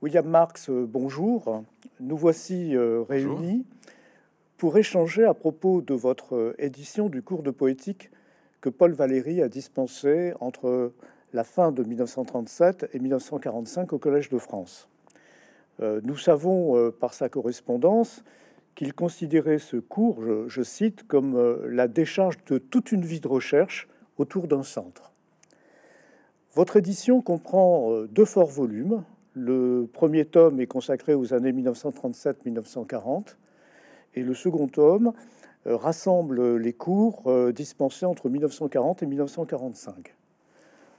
William Marx, euh, bonjour. Nous voici euh, réunis pour échanger à propos de votre euh, édition du cours de poétique que Paul Valéry a dispensé entre la fin de 1937 et 1945 au Collège de France. Nous savons par sa correspondance qu'il considérait ce cours, je, je, cite, comme la décharge de toute une vie de recherche autour d'un centre. Votre édition comprend deux forts volumes, le premier tome est consacré aux années 1937-1940 et le second tome euh, rassemble les cours euh, dispensés entre 1940 et 1945.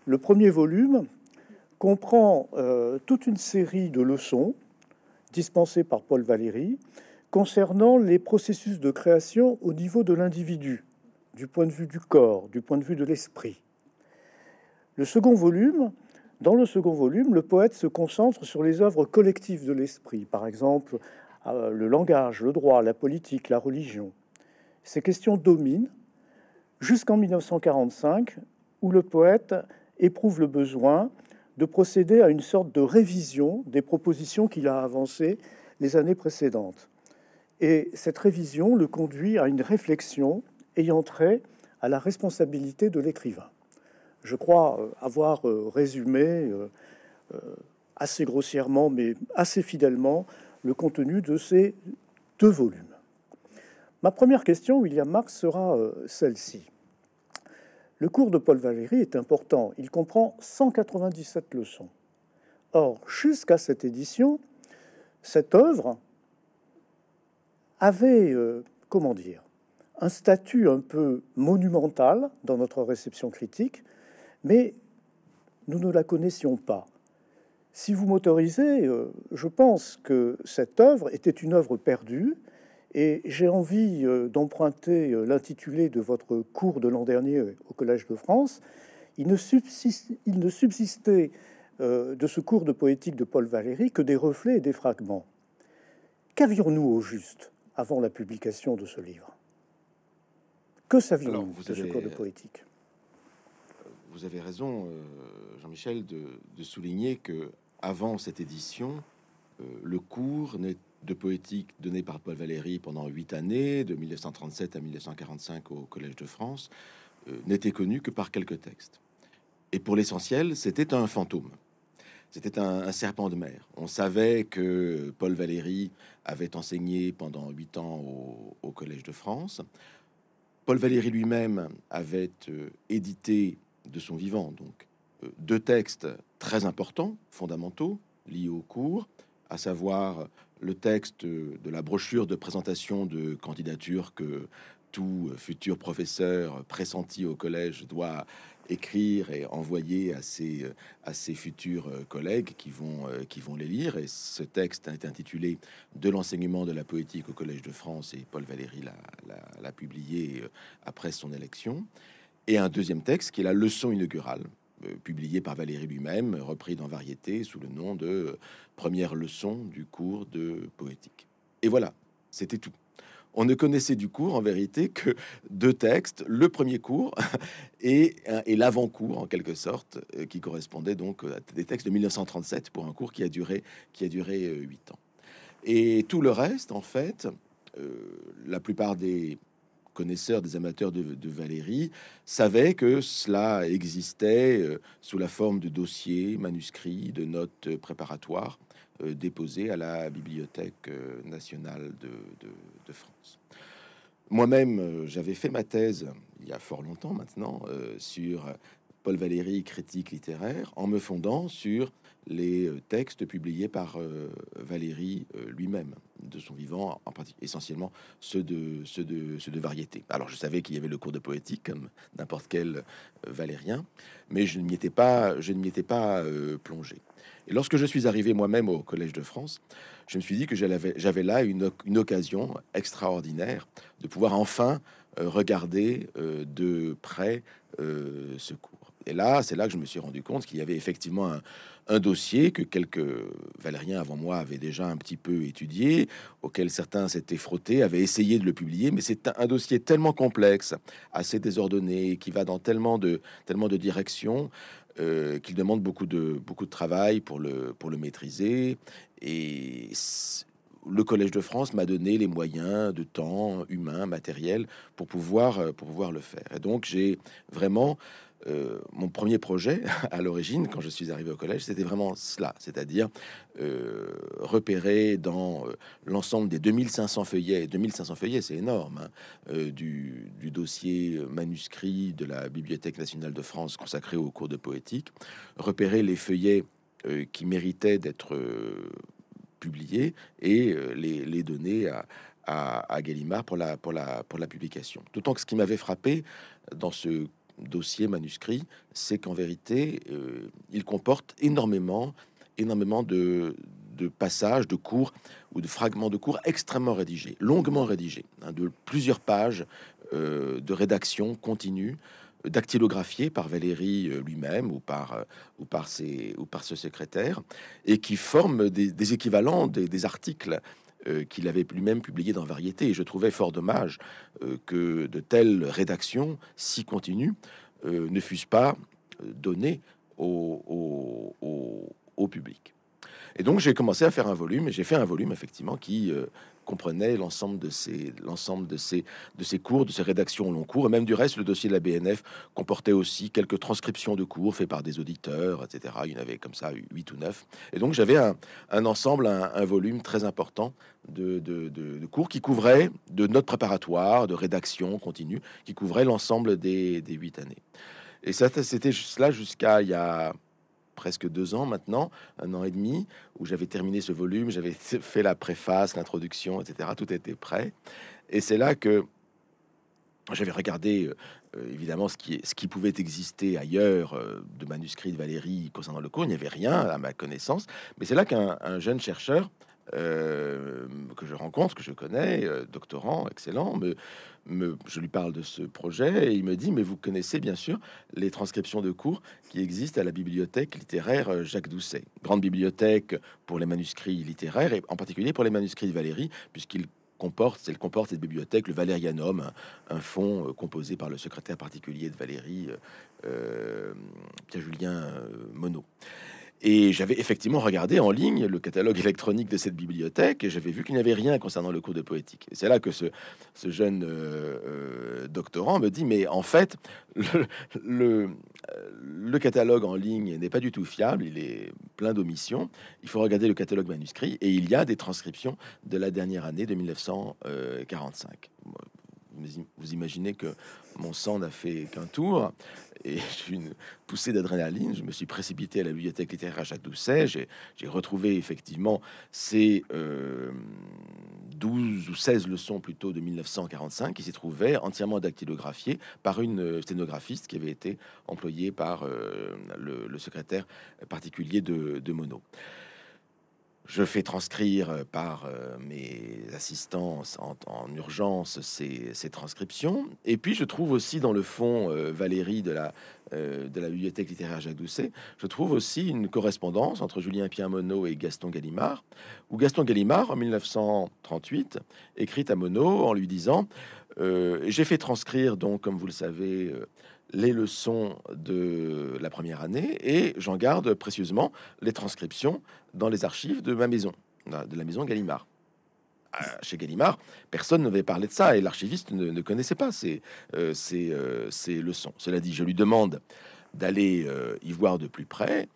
Le premier volume comprend euh, toute une série de leçons dispensées par Paul Valéry concernant les processus de création au niveau de l'individu, du point de vue du corps, du point de vue de l'esprit. Le second volume dans le second volume, le poète se concentre sur les œuvres collectives de l'esprit, par exemple euh, le langage, le droit, la politique, la religion. Ces questions dominent jusqu'en 1945, où le poète éprouve le besoin de procéder à une sorte de révision des propositions qu'il a avancées les années précédentes. Et cette révision le conduit à une réflexion ayant trait à la responsabilité de l'écrivain je crois euh, avoir euh, résumé euh, assez grossièrement, mais assez fidèlement, le contenu de ces deux volumes. Ma première question, William Marx, sera celle-ci. Le cours de Paul Valéry est important. Il comprend 197 leçons. Or, jusqu'à cette édition, cette œuvre avait, comment dire, un statut un peu monumental dans notre réception critique, mais nous ne la connaissions pas. Si vous m'autorisez, euh, je pense que cette œuvre était une œuvre perdue, et j'ai envie euh, d'emprunter euh, l'intitulé de votre cours de l'an dernier au Collège de France. Il ne, subsistait de ce cours de poétique de Paul Valéry que des reflets et des fragments. Qu'avions-nous au juste avant la publication de ce livre? Que savions-nous de ce cours de poétique? Vous avez raison, euh, Jean-Michel, de, souligner que avant cette édition, euh, le cours de poétique donné par Paul Valéry pendant huit années, de 1937 à 1945 au Collège de France, euh, n'était connu que par quelques textes. Et pour l'essentiel, c'était un fantôme. C'était un, serpent de mer. On savait que Paul Valéry avait enseigné pendant huit ans au, au, Collège de France. Paul Valéry lui-même avait édité de son vivant. Donc, euh, deux textes très importants, fondamentaux, liés au cours, à savoir le texte de la brochure de présentation de candidature que tout futur professeur pressenti au collège doit écrire et envoyer à ses, futurs collègues qui vont, qui vont les lire. Et ce texte est intitulé De l'enseignement de la poétique au Collège de France et Paul Valéry l'a publié après son élection et un deuxième texte qui est la leçon inaugurale, euh, publié par Valérie lui-même, repris dans Variété sous le nom de euh, Première leçon du cours de poétique. Et voilà, c'était tout. On ne connaissait du cours en vérité que deux textes, le premier cours et, l'avant-cours en quelque sorte, euh, qui correspondait donc à des textes de 1937 pour un cours qui a duré qui a duré huit ans. Et tout le reste, en fait, la plupart des connaisseurs, des amateurs de, Valérie, savaient que cela existait euh, sous la forme de dossiers, manuscrits, de notes préparatoires euh, déposés à la Bibliothèque euh, nationale de, France. Moi-même, j'avais fait ma thèse il y a fort longtemps maintenant sur Paul Valéry, critique littéraire, en me fondant sur les euh, textes publiés par euh, Valéry euh, lui-même, de son vivant, en pratique essentiellement ceux de, ceux, de, ceux de variété. Alors je savais qu'il y avait le cours de poétique comme n'importe quel valérien, mais je ne m'y étais pas, je ne étais pas plongé. Et lorsque je suis arrivé moi-même au Collège de France, je me suis dit que j'avais là une, une, occasion extraordinaire de pouvoir enfin regarder de près ce cours. Et là, c'est là que je me suis rendu compte qu'il y avait effectivement un, dossier que quelques Valériens avant moi avaient déjà un petit peu étudié, auquel certains s'étaient frottés, avaient essayé de le publier, mais c'est un, dossier tellement complexe, assez désordonné, qui va dans tellement de, tellement de directions. Euh, qu'il demande beaucoup de, beaucoup de travail pour le, pour le maîtriser. Et le Collège de France m'a donné les moyens de temps humain, matériel, pour pouvoir, euh, pour pouvoir le faire. Et donc, j'ai vraiment euh, mon premier projet à l'origine, quand je suis arrivé au collège, c'était vraiment cela, c'est-à-dire euh, repérer dans l'ensemble des 2500 feuillets, 2500 feuillets, c'est énorme, hein, du, dossier manuscrit de la Bibliothèque nationale de France consacré aux cours de poétique, repérer les feuillets qui méritaient d'être publier et euh, les, donner à, Gallimard pour la, pour, la, pour la publication. D'autant que ce qui m'avait frappé dans ce dossier manuscrit, c'est qu'en vérité, euh, il comporte énormément, énormément de, passages, de cours ou de fragments de cours extrêmement rédigés, longuement rédigés, hein, de plusieurs pages euh, de rédaction continue, dactylographié par Valérie euh, lui-même ou par, ou, par ses, ou par ce secrétaire, et qui forme des, équivalents des, articles euh, qu'il avait lui-même publiés dans Variété. Et je trouvais fort dommage que de telles rédactions si continues ne fussent pas données au, public. Et donc j'ai commencé à faire un volume, et j'ai fait un volume effectivement qui comprenait l'ensemble de ces, l'ensemble de ces, de ces cours, de ces rédactions au long cours, et même du reste, le dossier de la BNF comportait aussi quelques transcriptions de cours faits par des auditeurs, etc. Il y en avait comme ça huit ou neuf. Et donc j'avais un, un, ensemble, un, volume très important de, de, de, cours qui couvrait de notes préparatoires, de rédaction continue, qui couvrait l'ensemble des huit années. Et ça, c'était cela jusqu'à il y a presque deux ans maintenant, un an et demi, où j'avais terminé ce volume, j'avais fait la préface, l'introduction, etc. Tout était prêt. Et c'est là que j'avais regardé euh, évidemment ce qui, ce qui pouvait exister ailleurs euh, de manuscrits de Valérie concernant le cours. Il n'y avait rien à ma connaissance. Mais c'est là qu'un jeune chercheur euh, que je rencontre, que je connais, doctorant, excellent, je lui parle de ce projet et il me dit, mais vous connaissez bien sûr les transcriptions de cours qui existent à la bibliothèque littéraire euh, Jacques Doucet, grande bibliothèque pour les manuscrits littéraires et en particulier pour les manuscrits de Valérie, puisqu'il comporte, elle comporte cette bibliothèque, le Valérianum, un, fonds euh, composé par le secrétaire particulier de Valérie, euh, Pierre-Julien Monod. Et j'avais effectivement regardé en ligne le catalogue électronique de cette bibliothèque et j'avais vu qu'il n'y avait rien concernant le cours de poétique. Et c'est là que ce, jeune euh, euh, doctorant me dit, mais en fait, le, le, catalogue en ligne n'est pas du tout fiable, il est plein d'omissions. Il faut regarder le catalogue manuscrit et il y a des transcriptions de la dernière année de 1945 vous imaginez que mon sang n'a fait qu'un tour et j'ai une poussée d'adrénaline. Je me suis précipité à la bibliothèque littéraire à Jacques Doucet. J'ai retrouvé effectivement ces 12 ou 16 leçons plutôt de 1945 qui s'y trouvaient entièrement dactylographiées par une sténographiste qui avait été employée par euh, le, secrétaire particulier de, de Monod. Je fais transcrire euh, par euh, mes assistants en, urgence ces, transcriptions. Et puis, je trouve aussi dans le fond, euh, Valérie de la, de la bibliothèque littéraire Jacques Doucet, je trouve aussi une correspondance entre Julien Pierre Monod et Gaston Gallimard, où Gaston Gallimard, en 1938, écrit à Monod en lui disant J'ai fait transcrire, donc, comme vous le savez, les leçons de la première année et j'en garde précieusement les transcriptions dans les archives de ma maison, de la maison Gallimard. Euh, chez Gallimard, personne n'avait parlé de ça et l'archiviste ne, connaissait pas ces, euh, euh, ces, leçons. Cela dit, je lui demande d'aller y voir de plus près.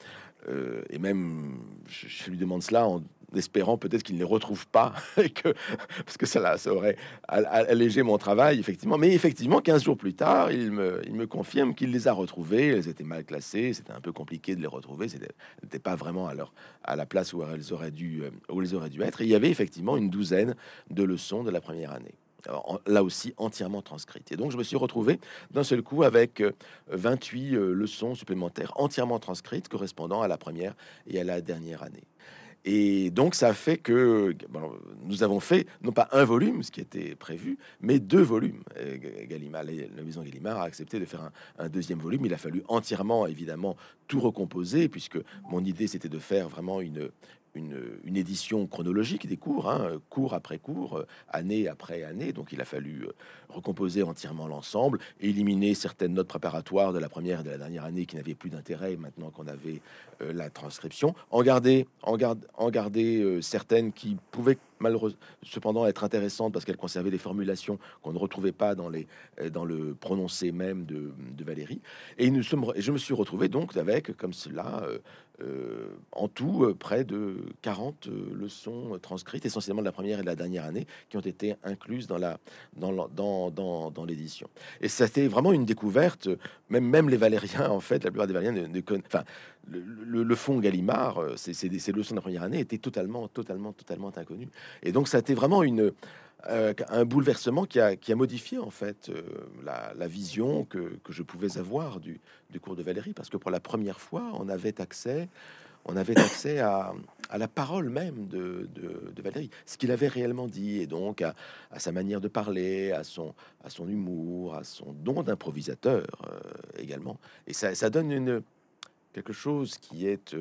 et même, je, lui demande cela en espérant peut-être qu'il ne les retrouve pas, parce que ça, ça aurait allégé mon travail, effectivement. Mais effectivement, 15 jours plus tard, il me, il me confirme qu'il les a retrouvées. Elles étaient mal classées, c'était un peu compliqué de les retrouver, c'était pas vraiment à, la place où elles, auraient dû, euh, où elles auraient dû être. Il y avait effectivement une douzaine de leçons de la première année. là aussi entièrement transcrites. Et donc je me suis retrouvé d'un seul coup avec 28 euh, euh, leçons supplémentaires entièrement transcrites correspondant à la première et à la dernière année. Et donc, ça fait que nous avons fait non pas un volume, ce qui était prévu, mais deux volumes. Gallimard, la maison Gallimard a accepté de faire un, deuxième volume. Il a fallu entièrement, évidemment, tout recomposer, puisque mon idée, c'était de faire vraiment une, une, édition chronologique des cours, hein, cours après cours, euh, année après année. Donc il a fallu euh, recomposer entièrement l'ensemble, éliminer certaines notes préparatoires de la première et de la dernière année qui n'avaient plus d'intérêt maintenant qu'on avait euh, la transcription, en garder, en garder certaines qui pouvaient malheureusement cependant être intéressantes parce qu'elles conservaient des formulations qu'on ne retrouvait pas dans, le prononcé même de, Valérie. Et je me suis retrouvé donc avec, comme cela, euh, en tout, euh, près de 40 euh, leçons transcrites, essentiellement de la première et de la dernière année, qui ont été incluses dans la dans dans, dans, dans l'édition. Et c'était vraiment une découverte. Même les Valériens, en fait, la plupart des Valériens ne, connaissent. Enfin, le, fond Gallimard, ces leçons de la première année étaient totalement, totalement, totalement inconnues. Et donc, ça a été vraiment une euh, un bouleversement qui a, qui a, modifié en fait euh, la, vision que, que, je pouvais avoir du, du, cours de Valérie, parce que pour la première fois, on avait accès, on avait accès à, à la parole même de, de, Valérie, ce qu'il avait réellement dit, et donc à, sa manière de parler, à son, à son humour, à son don d'improvisateur euh, également. Et ça, ça, donne une, quelque chose qui est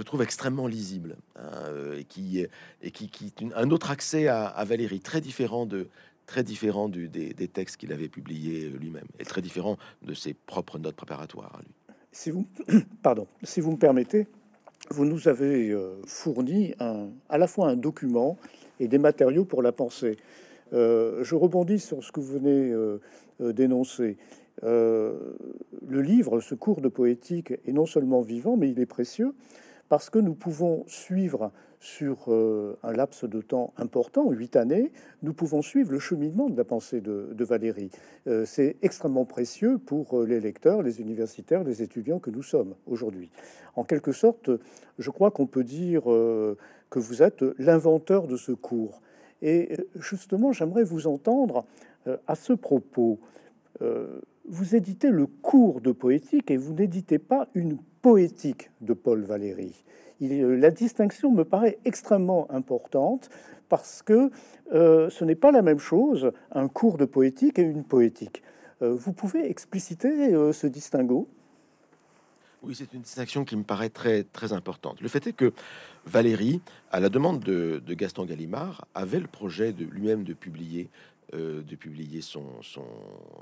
je trouve extrêmement lisible hein, euh, et qui et qui, qui un autre accès à, Valérie très différent de très différent des, textes qu'il avait publiés euh, lui-même et très différent de ses propres notes préparatoires à lui. Si vous pardon, si vous me permettez, vous nous avez euh, fourni un, à la fois un document et des matériaux pour la pensée. je rebondis sur ce que vous venez d'énoncer. le livre, ce cours de poétique, est non seulement vivant, mais il est précieux parce que nous pouvons suivre sur euh, un laps de temps important, huit années, nous pouvons suivre le cheminement de la pensée de, Valérie. Euh, c'est extrêmement précieux pour euh, les lecteurs, les universitaires, les étudiants que nous sommes aujourd'hui. En quelque sorte, je crois qu'on peut dire que vous êtes l'inventeur de ce cours. Et justement, j'aimerais vous entendre à ce propos. vous éditez le cours de poétique et vous n'éditez pas une poétique de Paul Valéry. Euh, la distinction me paraît extrêmement importante parce que euh, ce n'est pas la même chose un cours de poétique et une poétique. Euh, vous pouvez expliciter ce distinguo? Oui, c'est une distinction qui me paraît très, très importante. Le fait est que Valéry, à la demande de, de Gaston Gallimard, avait le projet de lui-même de publier euh, de publier son,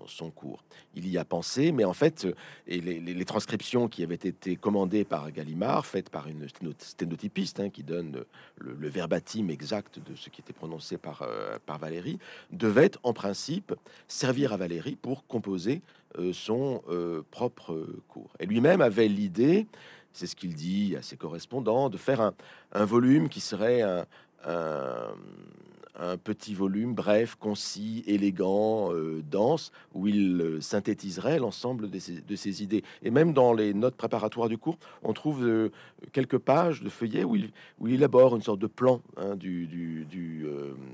son, cours. Il y a pensé, mais en fait, euh, et les, transcriptions qui avaient été commandées par Gallimard, faites par une sténotypiste hein, qui donne le, verbatim exact de ce qui était prononcé par, euh, Valérie, devaient en principe servir à Valérie pour composer son propre cours. Et lui-même avait l'idée, c'est ce qu'il dit à ses correspondants, de faire un, un volume qui serait un petit volume bref, concis, élégant, euh, dense, où il euh, synthétiserait l'ensemble de ses, idées. Et même dans les notes préparatoires du cours, on trouve euh, quelques pages de feuillets où il, où élabore une sorte de plan hein, du,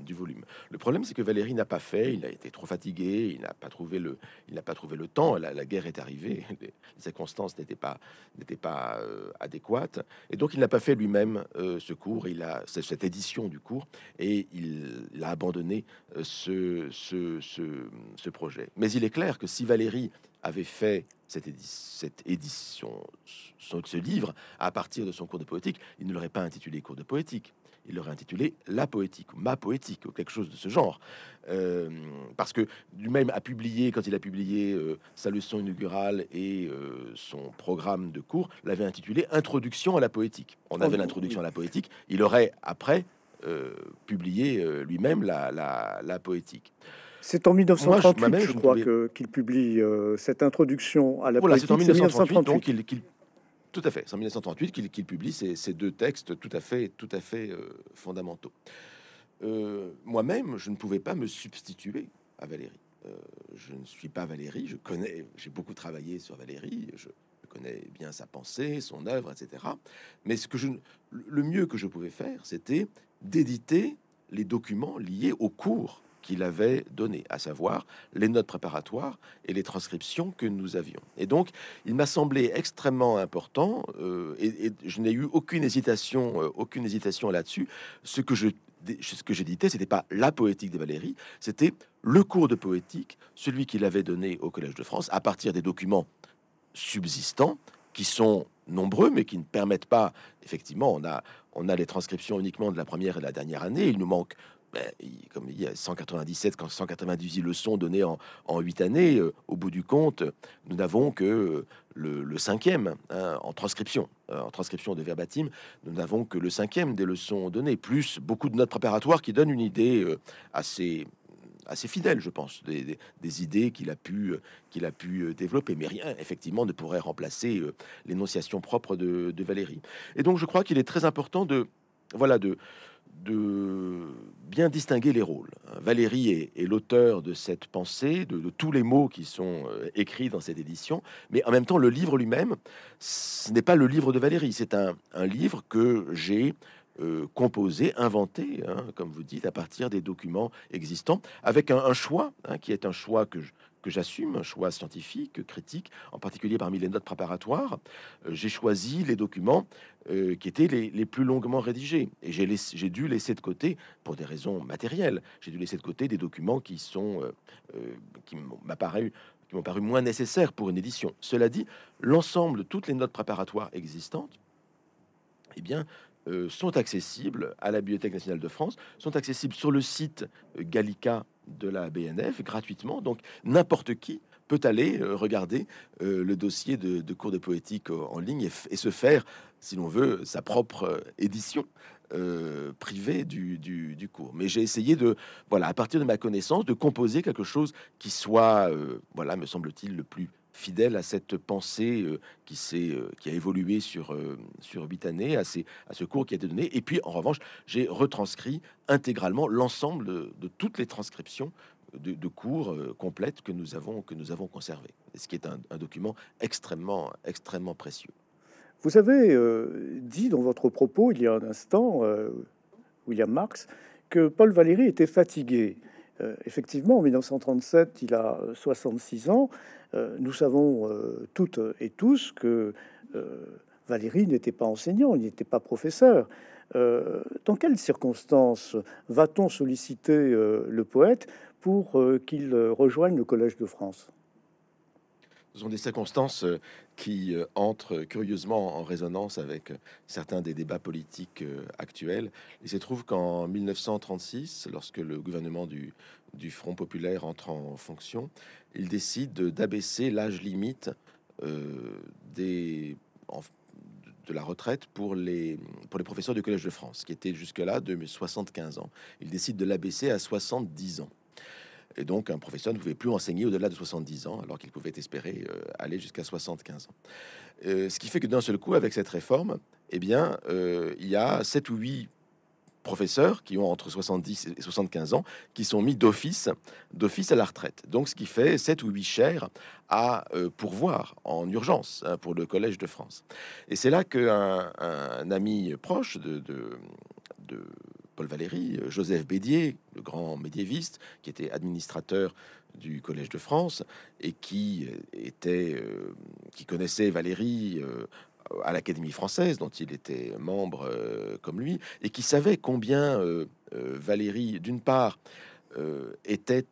volume. Le problème, c'est que Valérie n'a pas fait, il a été trop fatigué, il n'a pas trouvé le, pas trouvé le temps. La, la guerre est arrivée, les, circonstances n'étaient pas, n'étaient pas adéquates, et donc il n'a pas fait lui-même ce cours. Il a cette édition du cours et il il a abandonné euh, ce, ce, projet. Mais il est clair que si Valérie avait fait cette, cette édition, ce livre, à partir de son cours de poétique, il ne l'aurait pas intitulé cours de poétique. Il l'aurait intitulé La poétique, ma poétique, ou quelque chose de ce genre. Euh, parce que lui-même a publié, quand il a publié euh, sa leçon inaugurale et son programme de cours, l'avait intitulé Introduction à la poétique. On avait oh, l'introduction à la poétique. Il aurait après publié euh, lui-même la, la, poétique. C'est en 1938, je, crois, qu'il publie euh, cette introduction à la voilà, C'est en 1938, donc il, tout à fait. C'est en 1938 qu'il publie ces, ces, deux textes tout à fait, tout à fait fondamentaux. Moi-même, je ne pouvais pas me substituer à Valérie. je ne suis pas Valérie. Je connais, j'ai beaucoup travaillé sur Valérie. Je, connais bien sa pensée, son œuvre, etc. Mais ce que je, le mieux que je pouvais faire, c'était d'éditer les documents liés au cours qu'il avait donné, à savoir les notes préparatoires et les transcriptions que nous avions. Et donc, il m'a semblé extrêmement important, euh, et, je n'ai eu aucune hésitation, euh, aucune hésitation là-dessus. Ce que je ce que pas la poétique de Valérie, c'était le cours de poétique, celui qu'il avait donné au Collège de France, à partir des documents subsistants, qui sont nombreux, mais qui ne permettent pas, effectivement, on a, on a les transcriptions uniquement de la première et de la dernière année, il nous manque ben, comme il y a 197, 198 leçons données en, en 8 années, euh, au bout du compte, nous n'avons que euh, le, cinquième hein, en transcription, euh, en transcription de verbatim, nous n'avons que le cinquième des leçons données, plus beaucoup de notes préparatoires qui donnent une idée assez assez fidèle, je pense, des, idées qu'il a pu qu'il a pu développer, mais rien effectivement ne pourrait remplacer l'énonciation propre de, Valérie. Et donc je crois qu'il est très important de voilà de de bien distinguer les rôles. Valérie est, l'auteur de cette pensée, de, tous les mots qui sont euh, écrits dans cette édition, mais en même temps, le livre lui-même, ce n'est pas le livre de Valérie, c'est un, livre que j'ai euh, composé, inventé, hein, comme vous dites, à partir des documents existants, avec un, choix, hein, qui est un choix que que j'assume, un choix scientifique, critique, en particulier parmi les notes préparatoires, euh, j'ai choisi les documents euh, qui étaient les, plus longuement rédigés. Et j'ai dû laisser de côté, pour des raisons matérielles, j'ai dû laisser de côté des documents qui sont euh, qui qui m'ont paru moins nécessaires pour une édition. Cela dit, l'ensemble de toutes les notes préparatoires existantes, eh bien, sont accessibles à la Bibliothèque nationale de France, sont accessibles sur le site Gallica de la BNF gratuitement. Donc n'importe qui peut aller euh, regarder euh, le dossier de, cours de poétique euh, en ligne et, se faire, si l'on veut, sa propre édition. privée du, du, cours. Mais j'ai essayé de, voilà, à partir de ma connaissance, de composer quelque chose qui soit, voilà, me semble-t-il, le plus fidèle à cette pensée euh, qui euh, qui a évolué sur euh, sur huit années, à, ces, à ce cours qui a été donné. Et puis en revanche, j'ai retranscrit intégralement l'ensemble de, toutes les transcriptions de, cours complètes que nous avons que nous avons conservé, ce qui est un, document extrêmement extrêmement précieux. Vous avez dit dans votre propos il y a un instant, William Marx, que Paul Valéry était fatigué. Effectivement, en 1937, il a 66 ans. Euh, nous savons euh, toutes et tous que euh, Valérie n'était pas enseignant, il n'était pas professeur. dans quelles circonstances va-t-on solliciter le poète pour qu'il rejoigne le Collège de France? Ce sont des circonstances qui entrent curieusement en résonance avec certains des débats politiques actuels. Il se trouve qu'en 1936, lorsque le gouvernement du, Front populaire entre en fonction, il décide d'abaisser l'âge limite euh, des, de la retraite pour les, pour les professeurs du Collège de France, qui était jusque-là de 75 ans. Il décide de l'abaisser à 70 ans. Et donc, un professeur ne pouvait plus enseigner au-delà de 70 ans, alors qu'il pouvait espérer euh, aller jusqu'à 75 ans. Euh, ce qui fait que d'un seul coup, avec cette réforme, eh bien, il y a 7 ou 8 professeurs qui ont entre 70 et 75 ans qui sont mis d'office d'office à la retraite. Donc ce qui fait 7 ou 8 chaires à euh, pourvoir en urgence hein, pour le Collège de France. Et c'est là qu'un un ami proche de, de, Paul Valéry, Joseph Bédier, le grand médiéviste, qui était administrateur du Collège de France et qui était, euh, qui connaissait Valéry euh, à l'Académie française, dont il était membre euh, comme lui, et qui savait combien euh, euh, Valérie, d'une part, était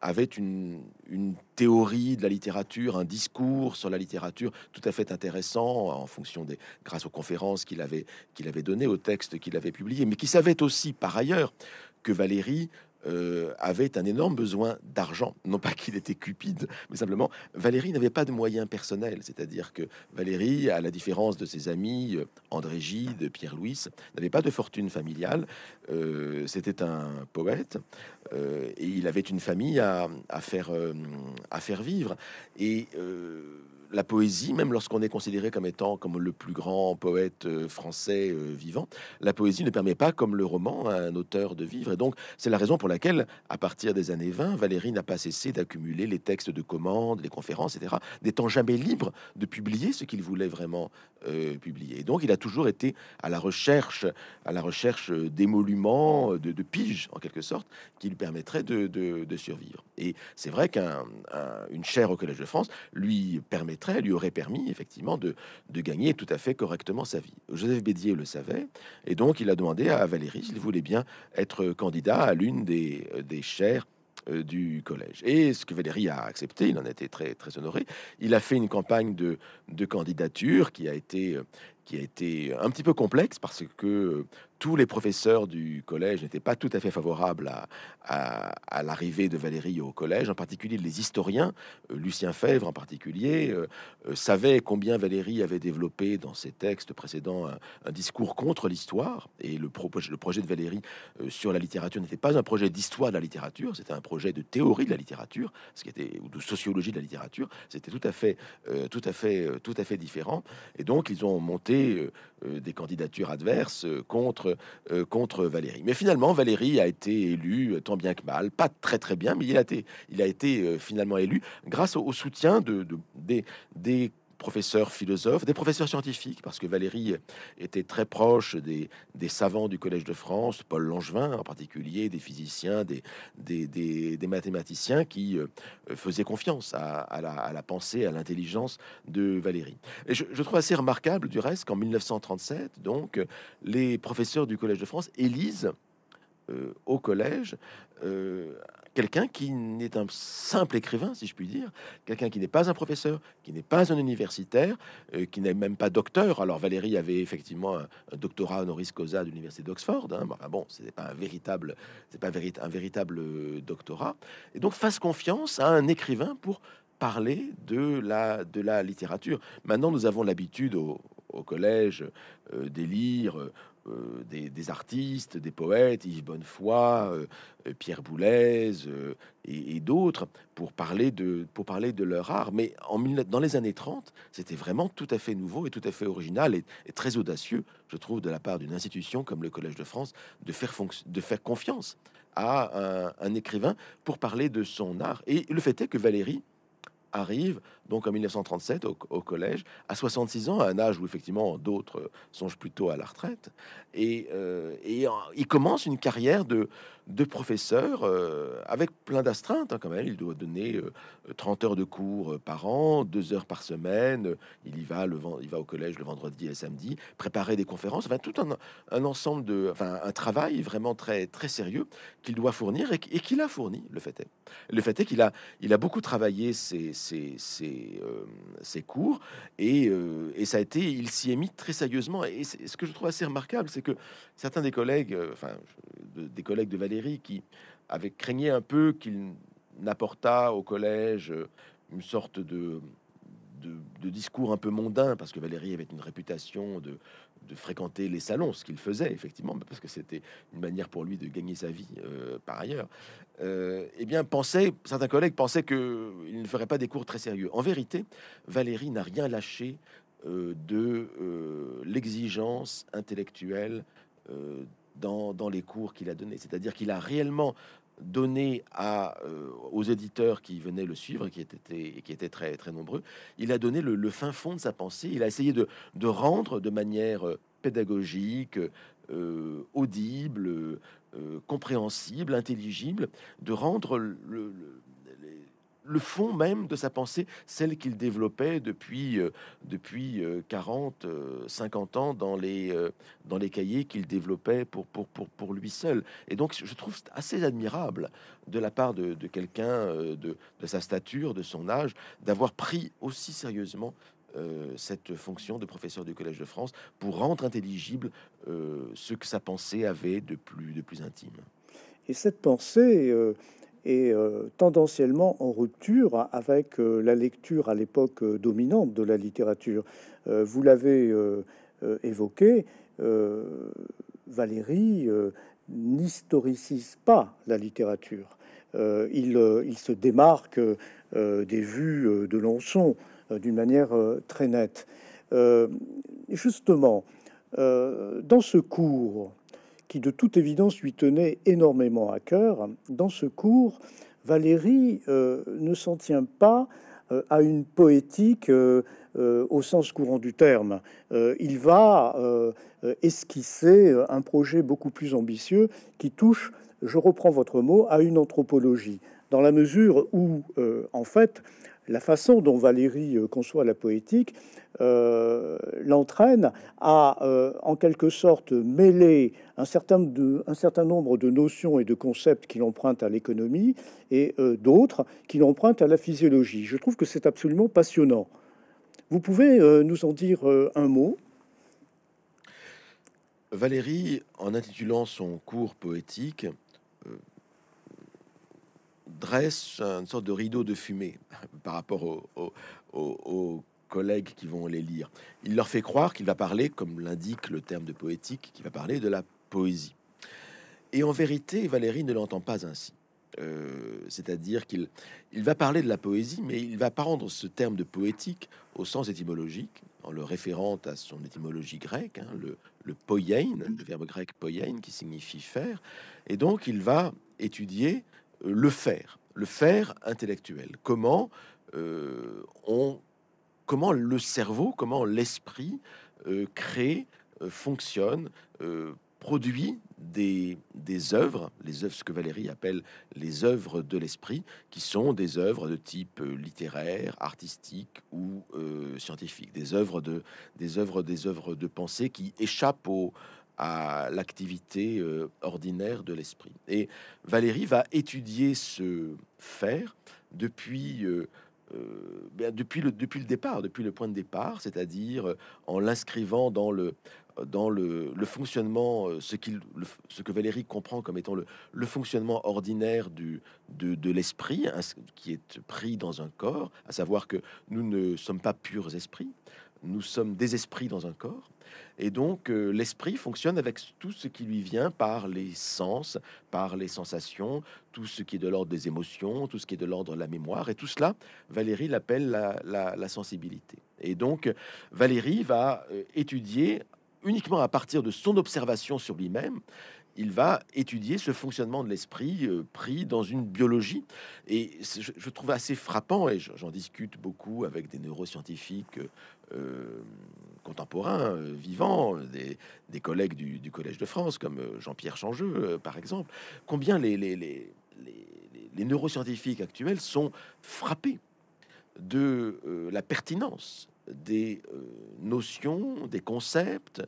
avait une, une, théorie de la littérature, un discours sur la littérature tout à fait intéressant en fonction des, grâce aux conférences qu'il avait, qu'il avait données, aux textes qu'il avait publiés, mais qui savait aussi par ailleurs que Valérie euh, avait un énorme besoin d'argent. Non pas qu'il était cupide, mais simplement Valérie n'avait pas de moyens personnels. C'est-à-dire que Valérie, à la différence de ses amis euh, André Gide, Pierre-Louis, n'avait pas de fortune familiale. Euh, c'était un poète et il avait une famille à, faire, à faire vivre. Et la poésie, même lorsqu'on est considéré comme étant comme le plus grand poète euh, français euh, vivant, la poésie ne permet pas, comme le roman, à un auteur de vivre. Et donc, c'est la raison pour laquelle, à partir des années 20, Valérie n'a pas cessé d'accumuler les textes de commandes, les conférences, etc., n'étant jamais libre de publier ce qu'il voulait vraiment euh, publier. Et donc, il a toujours été à la recherche, à la recherche d'émoluments, de, de piges, en quelque sorte, qui lui permettraient de, survivre. Et c'est vrai qu'une chaire au Collège de France lui permettrait, lui aurait permis effectivement de, gagner tout à fait correctement sa vie. Joseph Bédier le savait, et donc il a demandé à Valérie s'il voulait bien être candidat à l'une des, des chaires euh, du collège. Et ce que Valérie a accepté, il en été très, très honoré. Il a fait une campagne de, de candidature qui a été qui a été un petit peu complexe parce que tous les professeurs du collège n'étaient pas tout à fait favorables à, l'arrivée de Valérie au collège, en particulier les historiens, euh, Lucien Fèvre en particulier, euh, euh, savait combien Valérie avait développé dans ses textes précédents un, discours contre l'histoire, et le, le, projet de Valérie sur la littérature n'était pas un projet d'histoire de la littérature, c'était un projet de théorie de la littérature, ce qui était ou de sociologie de la littérature, c'était tout à fait, tout à fait, tout à fait différent, et donc ils ont monté des candidatures adverses contre euh, contre Valérie. Mais finalement, Valérie a été élu euh, tant bien que mal, pas très très bien, mais il a été, il a été euh, finalement élu grâce au, soutien de, des, des professeurs philosophes, des professeurs scientifiques, parce que Valérie était très proche des, des savants du Collège de France, Paul Langevin en particulier, des physiciens, des, des, des, mathématiciens qui euh, faisaient confiance à, la, à, la, pensée, à l'intelligence de Valérie. Et je, je, trouve assez remarquable du reste qu'en 1937, donc, les professeurs du Collège de France élisent euh, au collège euh, quelqu'un qui n'est un simple écrivain, si je puis dire, quelqu'un qui n'est pas un professeur, qui n'est pas un universitaire, euh, qui n'est même pas docteur. Alors Valérie avait effectivement un, doctorat honoris causa de l'université d'Oxford. Hein. Enfin bon, c'est pas un véritable, c'est pas un véritable doctorat. Et donc fasse confiance à un écrivain pour parler de la, de la littérature. Maintenant, nous avons l'habitude au, collège d'élire euh, des, artistes, des poètes, Yves Bonnefoy, euh, euh, Pierre Boulez et, d'autres, pour parler de pour parler de leur art. Mais en, dans les années 30, c'était vraiment tout à fait nouveau et tout à fait original et, très audacieux, je trouve, de la part d'une institution comme le Collège de France, de faire, de faire confiance à un, un écrivain pour parler de son art. Et le fait est que Valérie arrive donc en 1937 au, collège, à 66 ans, à un âge où effectivement d'autres songent plutôt à la retraite, et, euh, et il commence une carrière de, de professeur euh, avec plein d'astreintes hein, quand même. Il doit donner 30 euh, heures de cours par an, 2 heures par semaine. Il y va le il va au collège le vendredi et samedi, préparer des conférences, enfin tout un, un ensemble de, enfin un travail vraiment très très sérieux qu'il doit fournir et, qu'il a fourni. Le fait est, le fait est qu'il a il a beaucoup travaillé ses, ses, ses euh, cours et, euh, et, ça a été, il s'y est mis très sérieusement. Et ce que je trouve assez remarquable, c'est que certains des collègues, euh, enfin des collègues de Valérie, qui avaient craigné un peu qu'il n'apporta au collège une sorte de, discours un peu mondain, parce que Valérie avait une réputation de, fréquenter les salons, ce qu'il faisait effectivement, parce que c'était une manière pour lui de gagner sa vie par ailleurs euh, eh bien, pensait, certains collègues pensaient qu'il ne ferait pas des cours très sérieux. En vérité, Valérie n'a rien lâché euh, de euh, l'exigence intellectuelle dans, les cours qu'il a donnés. C'est-à-dire qu'il a réellement donné à, aux éditeurs qui venaient le suivre, qui étaient, très, très nombreux, il a donné le, fin fond de sa pensée. Il a essayé de, de rendre de manière pédagogique, audible, euh, compréhensible, intelligible, de rendre le, fond même de sa pensée, celle qu'il développait depuis, euh, depuis 40, euh, 50 ans dans les, dans les cahiers qu'il développait pour, pour, pour, pour, lui seul. Et donc, je trouve assez admirable de la part de, quelqu'un de, de sa stature, de son âge, d'avoir pris aussi sérieusement euh, cette fonction de professeur du Collège de France pour rendre intelligible euh, ce que sa pensée avait de plus, de plus intime. Et cette pensée euh, est tendanciellement en rupture avec la lecture à l'époque dominante de la littérature. vous l'avez évoqué, Valérie n'historicise pas la littérature. il, il, se démarque des vues de Lançon d'une manière très nette. justement, dans ce cours, qui de toute évidence lui tenait énormément à cœur, dans ce cours, Valérie ne s'en tient pas à une poétique au sens courant du terme. il va esquisser un projet beaucoup plus ambitieux qui touche je reprends votre mot, à une anthropologie, dans la mesure où, euh, en fait, la façon dont Valérie euh, conçoit la poétique euh, l'entraîne à, en quelque sorte, mêler un certain, nombre de notions et de concepts qu'il emprunte à l'économie et d'autres qu'il emprunte à la physiologie. Je trouve que c'est absolument passionnant. Vous pouvez nous en dire un mot? Valérie, en intitulant son cours poétique, euh, dresse une sorte de rideau de fumée par rapport aux, collègues qui vont les lire. Il leur fait croire qu'il va parler, comme l'indique le terme de poétique, qu'il va parler de la poésie. Et en vérité, Valérie ne l'entend pas ainsi. Euh, c'est-à-dire qu'il il va parler de la poésie, mais il va pas rendre ce terme de poétique au sens étymologique, en le référant à son étymologie grecque, hein, le, le poiein, le verbe grec poiein, qui signifie faire. Et donc, il va étudier le faire, le faire intellectuel. Comment euh, on, comment le cerveau, comment l'esprit euh, crée, fonctionne, produit des, des œuvres, les œuvres, ce que Valérie appelle les œuvres de l'esprit, qui sont des œuvres de type euh, littéraire, artistique ou euh, scientifique, des œuvres de, des œuvres, des œuvres de pensée qui échappent au, à l'activité euh, ordinaire de l'esprit. Et Valérie va étudier ce faire depuis ben, depuis, le, depuis le départ, depuis le point de départ, c'est-à-dire en l'inscrivant dans le, dans le, fonctionnement, euh, ce, qu'il, ce que Valérie comprend comme étant le, le fonctionnement ordinaire du, de, de l'esprit, hein, qui est pris dans un corps, à savoir que nous ne sommes pas purs esprits, nous sommes des esprits dans un corps. Et donc, euh, l'esprit fonctionne avec tout ce qui lui vient par les sens, par les sensations, tout ce qui est de l'ordre des émotions, tout ce qui est de l'ordre de la mémoire. Et tout cela, Valérie l'appelle la, sensibilité. Et donc, Valérie va euh, étudier uniquement à partir de son observation sur lui-même, il va étudier ce fonctionnement de l'esprit euh, pris dans une biologie. Et je, trouve assez frappant, et j'en discute beaucoup avec des neuroscientifiques contemporains, euh, vivants, des, collègues du, Collège de France, comme Jean-Pierre Changeux, par exemple, combien les, les, neuroscientifiques actuels sont frappés de la pertinence des euh, notions, des concepts,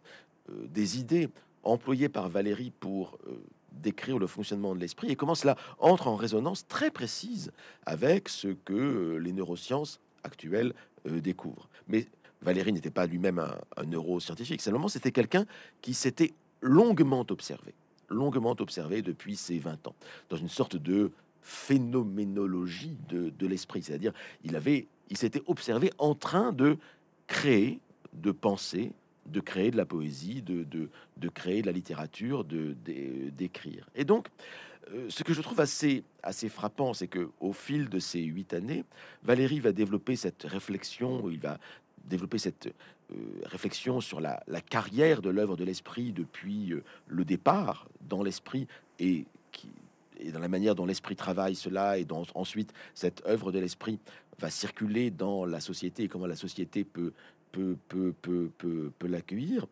euh, des idées employées par Valérie pour euh, décrire le fonctionnement de l'esprit et comment cela entre en résonance très précise avec ce que les neurosciences actuelles découvrent. Mais Valérie n'était pas lui-même un, un, neuroscientifique, simplement c'était quelqu'un qui s'était longuement observé, longuement observé depuis ses 20 ans, dans une sorte de phénoménologie de, de l'esprit, c'est-à-dire il avait il s'était observé en train de créer, de penser, de créer de la poésie, de, de, créer de la littérature, de d'écrire. Et donc, euh, ce que je trouve assez, assez frappant, c'est que au fil de ces huit années, Valérie va développer cette réflexion, il va développer cette euh, réflexion sur la, carrière de l'œuvre de l'esprit depuis euh, le départ dans l'esprit et dans la manière dont l'esprit travaille cela, et dont ensuite cette œuvre de l'esprit va circuler dans la société et comment la société peut, peut, peut, peut, peut, l'accueillir.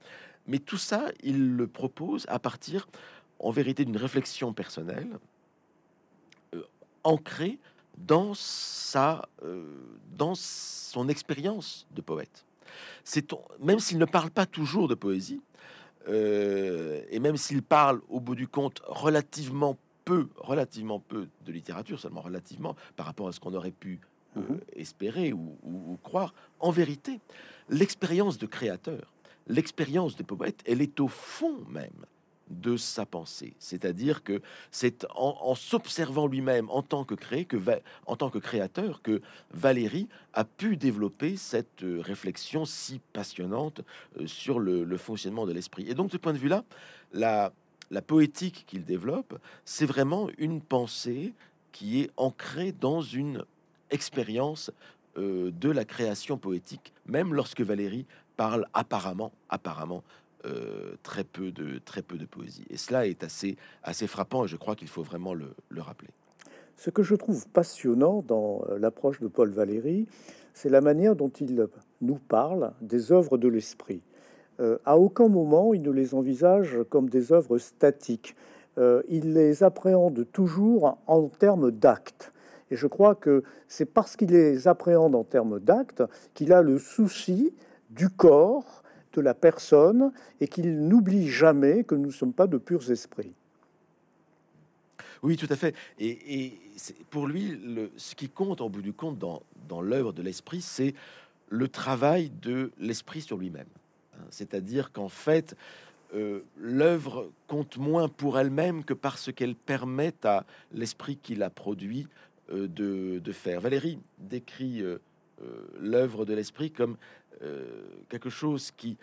Mais tout ça, il le propose à partir, en vérité, d'une réflexion personnelle euh, ancrée dans sa, euh, dans son expérience de poète. C'est même s'il ne parle pas toujours de poésie, euh, et même s'il parle au bout du compte relativement peu, relativement peu de littérature, seulement relativement par rapport à ce qu'on aurait pu euh, mhm. espérer ou, croire. En vérité, l'expérience de créateur, l'expérience de poète, elle est au fond même de sa pensée. C'est-à-dire que c'est en, s'observant lui-même en tant que créateur, que Valérie a pu développer cette euh, réflexion si passionnante euh, sur le, fonctionnement de l'esprit. Et donc, de ce point de vue-là, la, la poétique qu'il développe, c'est vraiment une pensée qui est ancrée dans une expérience euh, de la création poétique, même lorsque Valérie parle apparemment, apparemment euh, très peu de très peu de poésie. Et cela est assez assez frappant et je crois qu'il faut vraiment le, rappeler. Ce que je trouve passionnant dans euh, l'approche de Paul Valéry, c'est la manière dont il nous parle des œuvres de l'esprit. à aucun moment il ne les envisage comme des œuvres statiques. il les appréhende toujours en termes d'actes. Et je crois que c'est parce qu'il les appréhende en termes d'actes qu'il a le souci du corps, de la personne, et qu'il n'oublie jamais que nous ne sommes pas de purs esprits. Oui, tout à fait. Et, pour lui, le, ce qui compte en bout du compte dans, l'œuvre de l'esprit, c'est le travail de l'esprit sur lui-même. Hein, c'est-à-dire qu'en fait, euh, l'œuvre compte moins pour elle-même que parce qu'elle permet à l'esprit qui l'a produit euh, de, faire. Valérie décrit euh, l'œuvre de l'esprit comme quelque chose qui,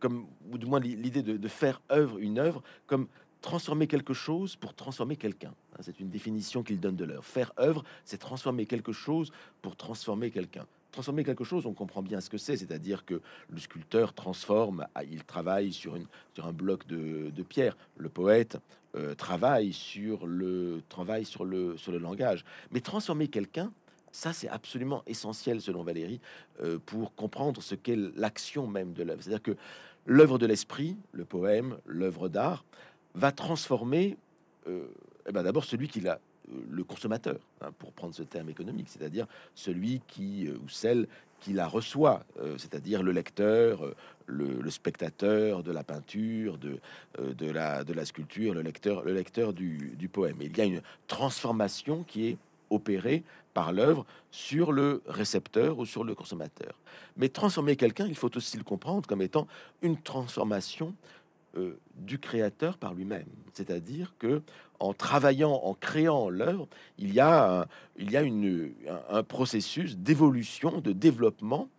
comme ou du moins l'idée de, faire œuvre, une œuvre, comme transformer quelque chose pour transformer quelqu'un. Hein, c'est une définition qu'il donne de l'œuvre. Faire œuvre, c'est transformer quelque chose pour transformer quelqu'un transformer quelque chose, on comprend bien ce que c'est, c'est-à-dire que le sculpteur transforme, ah, il travaille sur, une, sur un bloc de, pierre, le poète euh, travaille sur le travail sur le sur le langage, mais transformer quelqu'un, ça c'est absolument essentiel selon Valérie euh, pour comprendre ce qu'est l'action même de l'œuvre. C'est-à-dire que l'œuvre de l'esprit, le poème, l'œuvre d'art, va transformer euh, eh ben d'abord celui qui l'a le consommateur, hein, pour prendre ce terme économique, c'est-à-dire celui qui euh, ou celle qui la reçoit, euh, c'est-à-dire le lecteur, euh, le, spectateur de la peinture, de, la, sculpture, le lecteur, le lecteur du poème. il y a une transformation qui est opérée par l'œuvre sur le récepteur ou sur le consommateur. Mais transformer quelqu'un, il faut aussi le comprendre comme étant une transformation euh, du créateur par lui-même. C'est-à-dire que en travaillant, en créant l'œuvre, il y a, un, une, un, processus d'évolution, de développement,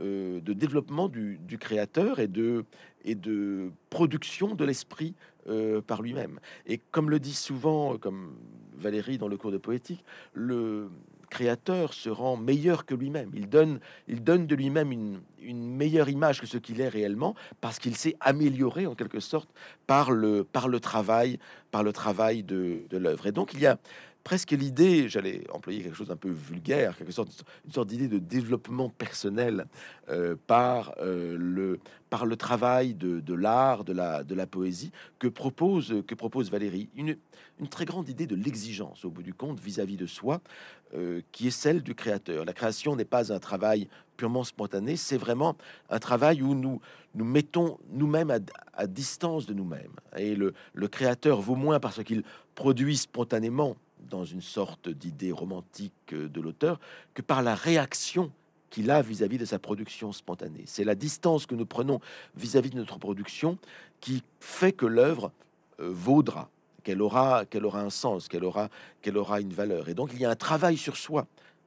euh, de développement du, créateur et de, et de production de l'esprit euh, par lui-même. Et comme le dit souvent, comme Valérie dans le cours de poétique, le, créateur se rend meilleur que lui-même. Il donne, il donne de lui-même une, meilleure image que ce qu'il est réellement parce qu'il s'est amélioré en quelque sorte par le, par le travail, par le travail de, de l'œuvre. Et donc il y a presque l'idée, j'allais employer quelque chose d'un peu vulgaire, quelque sorte, une sorte d'idée de développement personnel euh, par, euh, le, par le travail de, l'art, de la, de la poésie que propose, que propose Valérie. Une, une très grande idée de l'exigence, au bout du compte, vis-à-vis de soi, euh, qui est celle du créateur. La création n'est pas un travail purement spontané, c'est vraiment un travail où nous nous mettons nous-mêmes à, à, distance de nous-mêmes. Et le, le créateur vaut moins parce qu'il produit spontanément dans une sorte d'idée romantique euh, de l'auteur que par la réaction qu'il a vis-à-vis de sa production spontanée. C'est la distance que nous prenons vis-à-vis de notre production qui fait que l'œuvre euh, vaudra, qu'elle aura, qu'elle aura un sens, qu'elle aura, qu'elle aura une valeur. Et donc il y a un travail sur soi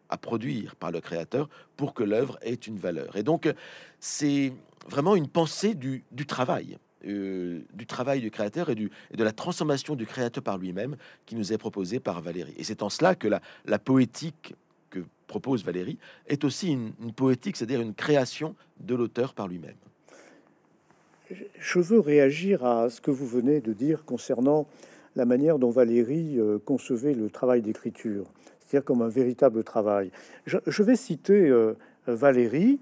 à produire par le créateur pour que l'œuvre ait une valeur. Et donc c'est vraiment une pensée du travail. Euh, du travail du créateur et, de la transformation du créateur par lui-même qui nous est proposé par Valérie. Et c'est en cela que la, la poétique que propose Valérie est aussi une, poétique, c'est-à-dire une création de l'auteur par lui-même. Je veux réagir à ce que vous venez de dire concernant la manière dont Valérie euh, concevait le travail d'écriture, c'est-à-dire comme un véritable travail. Je, vais citer euh, Valérie.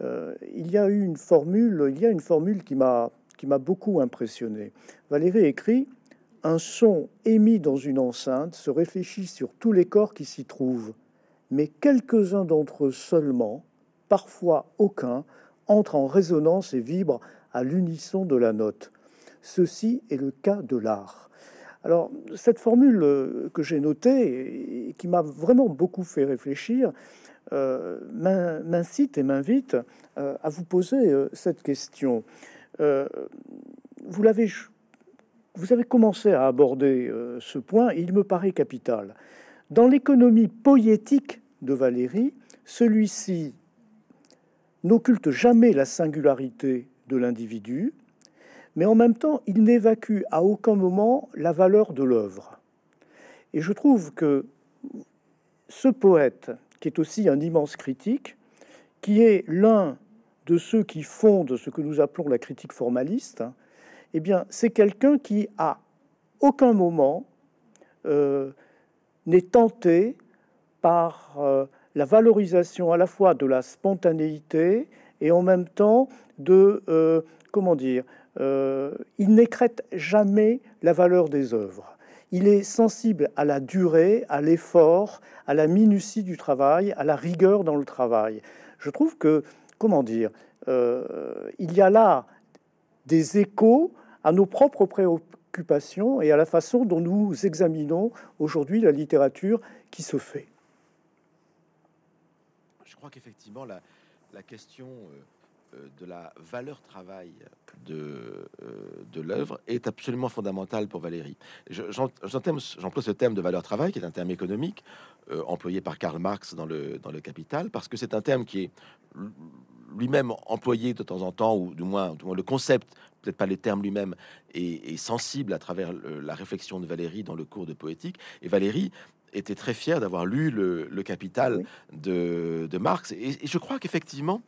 il y a eu une formule, il y a une formule qui m'a qui m'a beaucoup impressionné. Valérie écrit Un son émis dans une enceinte se réfléchit sur tous les corps qui s'y trouvent, mais quelques-uns d'entre eux seulement, parfois aucun, entrent en résonance et vibrent à l'unisson de la note. Ceci est le cas de l'art. Alors, cette formule euh, que j'ai notée et qui m'a vraiment beaucoup fait réfléchir euh, m'incite et m'invite euh, à vous poser cette question. Euh, vous l'avez, vous avez commencé à aborder euh, ce point, il me paraît capital. Dans l'économie poétique de Valérie, celui-ci n'occulte jamais la singularité de l'individu, mais en même temps, il n'évacue à aucun moment la valeur de l'œuvre. Et je trouve que ce poète qui est aussi un immense critique, qui est l'un de ceux qui fondent ce que nous appelons la critique formaliste, eh bien, c'est quelqu'un qui, à aucun moment, euh, n'est tenté par euh, la valorisation à la fois de la spontanéité et en même temps de, euh, comment dire, il n'écrète jamais la valeur des œuvres. Il est sensible à la durée, à l'effort, à la minutie du travail, à la rigueur dans le travail. Je trouve que, comment dire, il y a là des échos à nos propres préoccupations et à la façon dont nous examinons aujourd'hui la littérature qui se fait. Je crois qu'effectivement, la, question euh, euh, de la valeur travail de, euh, de l'œuvre est absolument fondamentale pour Valérie. J'emploie ce terme de valeur travail, qui est un terme économique, employé par Karl Marx dans le, dans le Capital, parce que c'est un terme qui est lui-même employé de temps en temps, ou du moins, du moins le concept peut-être pas les termes lui-même, est, sensible à travers la réflexion de Valérie dans le cours de poétique. Et Valérie était très fière d'avoir lu le, Capital de, Marx. Et, je crois qu'effectivement,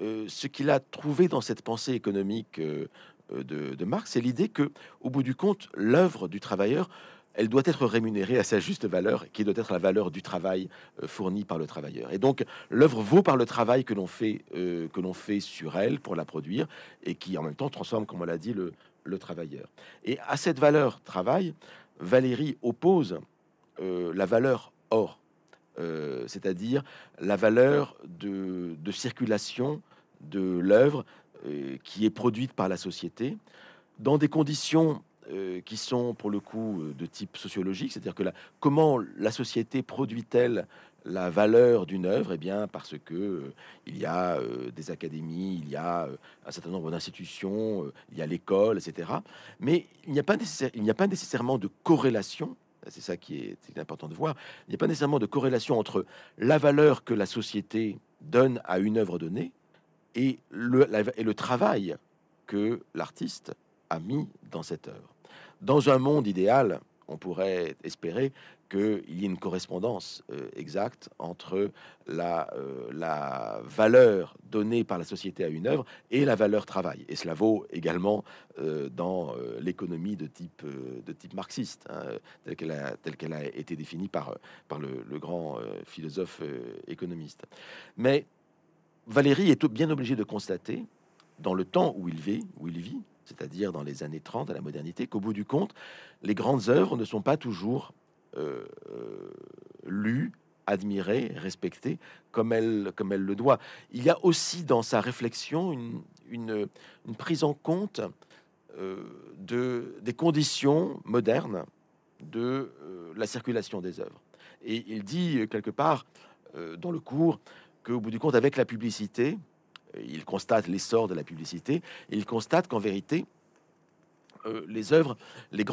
euh, ce qu'il a trouvé dans cette pensée économique euh, de, de Marx, c'est l'idée que, au bout du compte, l'œuvre du travailleur elle doit être rémunérée à sa juste valeur, qui doit être la valeur du travail euh, fourni par le travailleur. Et donc, l'œuvre vaut par le travail que l'on fait, euh, que l'on fait sur elle pour la produire, et qui en même temps transforme, comme on l'a dit, le, travailleur. Et à cette valeur travail, Valérie oppose euh, la valeur or, c'est-à-dire la valeur de, de circulation de l'œuvre qui est produite par la société dans des conditions euh, qui sont pour le coup euh, de type sociologique, c'est-à-dire que la, comment la société produit-elle la valeur d'une œuvre, eh bien parce que euh, il y a des académies, il y a un certain nombre d'institutions, il y a l'école, etc. Mais il n'y a pas nécessairement de corrélation. C'est ça qui est, est, important de voir. Il n'y a pas nécessairement de corrélation entre la valeur que la société donne à une œuvre donnée et le, et le travail que l'artiste a mis dans cette œuvre. Dans un monde idéal, on pourrait espérer qu'il y ait une correspondance euh, exacte entre la, euh, la, valeur donnée par la société à une œuvre et la valeur travail. Et cela vaut également euh, dans l'économie de type, de type marxiste, hein, telle qu'elle a, été définie par, par le, le grand philosophe économiste. Mais Valérie est bien obligé de constater, dans le temps où il vit, où il vit c'est-à-dire dans les années 30 à la modernité, qu'au bout du compte, les grandes œuvres ne sont pas toujours euh, euh, lues, admirées, respectées comme elle, comme elle le doit. Il y a aussi dans sa réflexion une, prise en compte euh, de, des conditions modernes de la circulation des œuvres. Et il dit quelque part dans le cours qu'au bout du compte, avec la publicité, il constate l'essor de la publicité il constate qu'en vérité, euh, les œuvres, il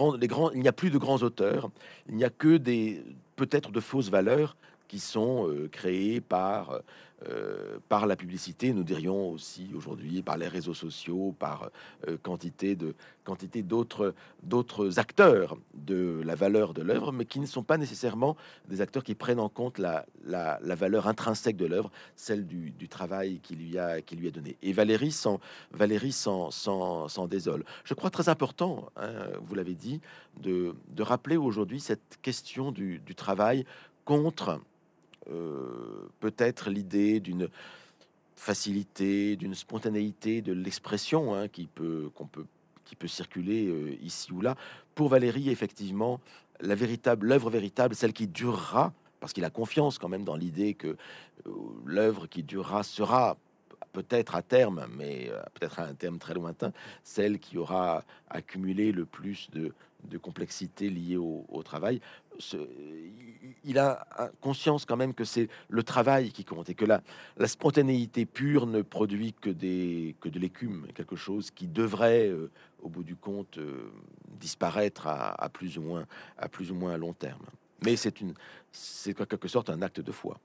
n'y a plus de grands auteurs, il n'y a que des peut-être de fausses valeurs qui sont euh, créées par euh, par la publicité, nous dirions aussi aujourd'hui par les réseaux sociaux, par euh, quantité de quantité d'autres d'autres acteurs de la valeur de l'œuvre, mais qui ne sont pas nécessairement des acteurs qui prennent en compte la, la, valeur intrinsèque de l'œuvre, celle du, travail qui lui a qui lui a donné. Et Valérie sans Valérie sans, désole. Je crois très important, hein, vous l'avez dit, de, de rappeler aujourd'hui cette question du, du travail contre peut-être l'idée d'une facilité, d'une spontanéité de l'expression hein, qui peut qu'on peut qui peut circuler euh, ici ou là. Pour Valérie, effectivement, l'œuvre véritable, celle qui durera, parce qu'il a confiance quand même dans l'idée que euh, l'œuvre qui durera sera peut-être à terme, mais peut-être à un terme très lointain, celle qui aura accumulé le plus de, de complexité liée au, travail. il a conscience quand même que c'est le travail qui compte et que la, spontanéité pure ne produit que, de l'écume, quelque chose qui devrait, euh, au bout du compte, euh, disparaître à, plus ou moins, à plus ou moins long terme. Mais c'est c'est quelque sorte un acte de foi.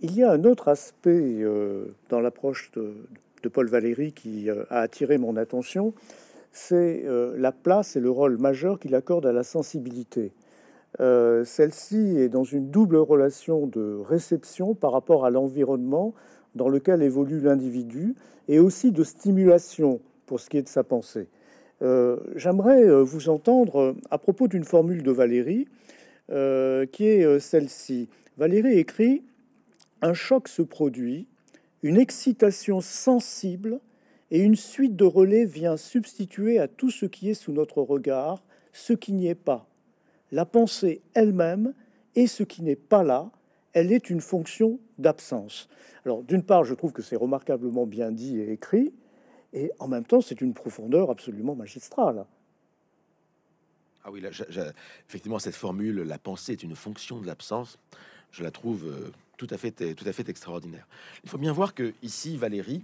Il y a un autre aspect euh, dans l'approche de, Paul Valéry qui a attiré mon attention, c'est euh, la place et le rôle majeur qu'il accorde à la sensibilité. Celle-ci est dans une double relation de réception par rapport à l'environnement dans lequel évolue l'individu et aussi de stimulation pour ce qui est de sa pensée. J'aimerais vous entendre à propos d'une formule de Valérie qui est celle-ci. Valérie écrit Un choc se produit, une excitation sensible et une suite de relais vient substituer à tout ce qui est sous notre regard ce qui n'y est pas. La pensée elle-même est ce qui n'est pas là, elle est une fonction d'absence. Alors d'une part, je trouve que c'est remarquablement bien dit et écrit, et en même temps, c'est une profondeur absolument magistrale. Ah oui, effectivement, cette formule, la pensée est une fonction de l'absence, je la trouve euh, tout à fait, tout à fait extraordinaire. Il faut bien voir que ici, Valérie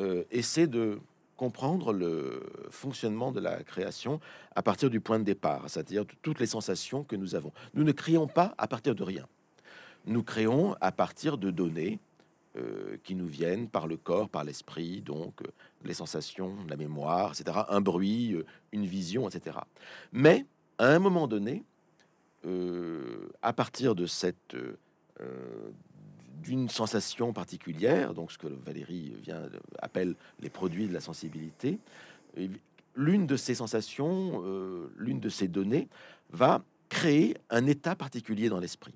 euh, essaie de comprendre le fonctionnement de la création à partir du point de départ, c'est-à-dire toutes les sensations que nous avons. Nous ne créons pas à partir de rien. Nous créons à partir de données euh, qui nous viennent par le corps, par l'esprit, donc euh, les sensations, la mémoire, etc., un bruit, une vision, etc. Mais à un moment donné, à partir de cette d'une sensation particulière, donc ce que Valérie vient appelle les produits de la sensibilité. L'une de ces sensations, euh, l'une de ces données, va créer un état particulier dans l'esprit,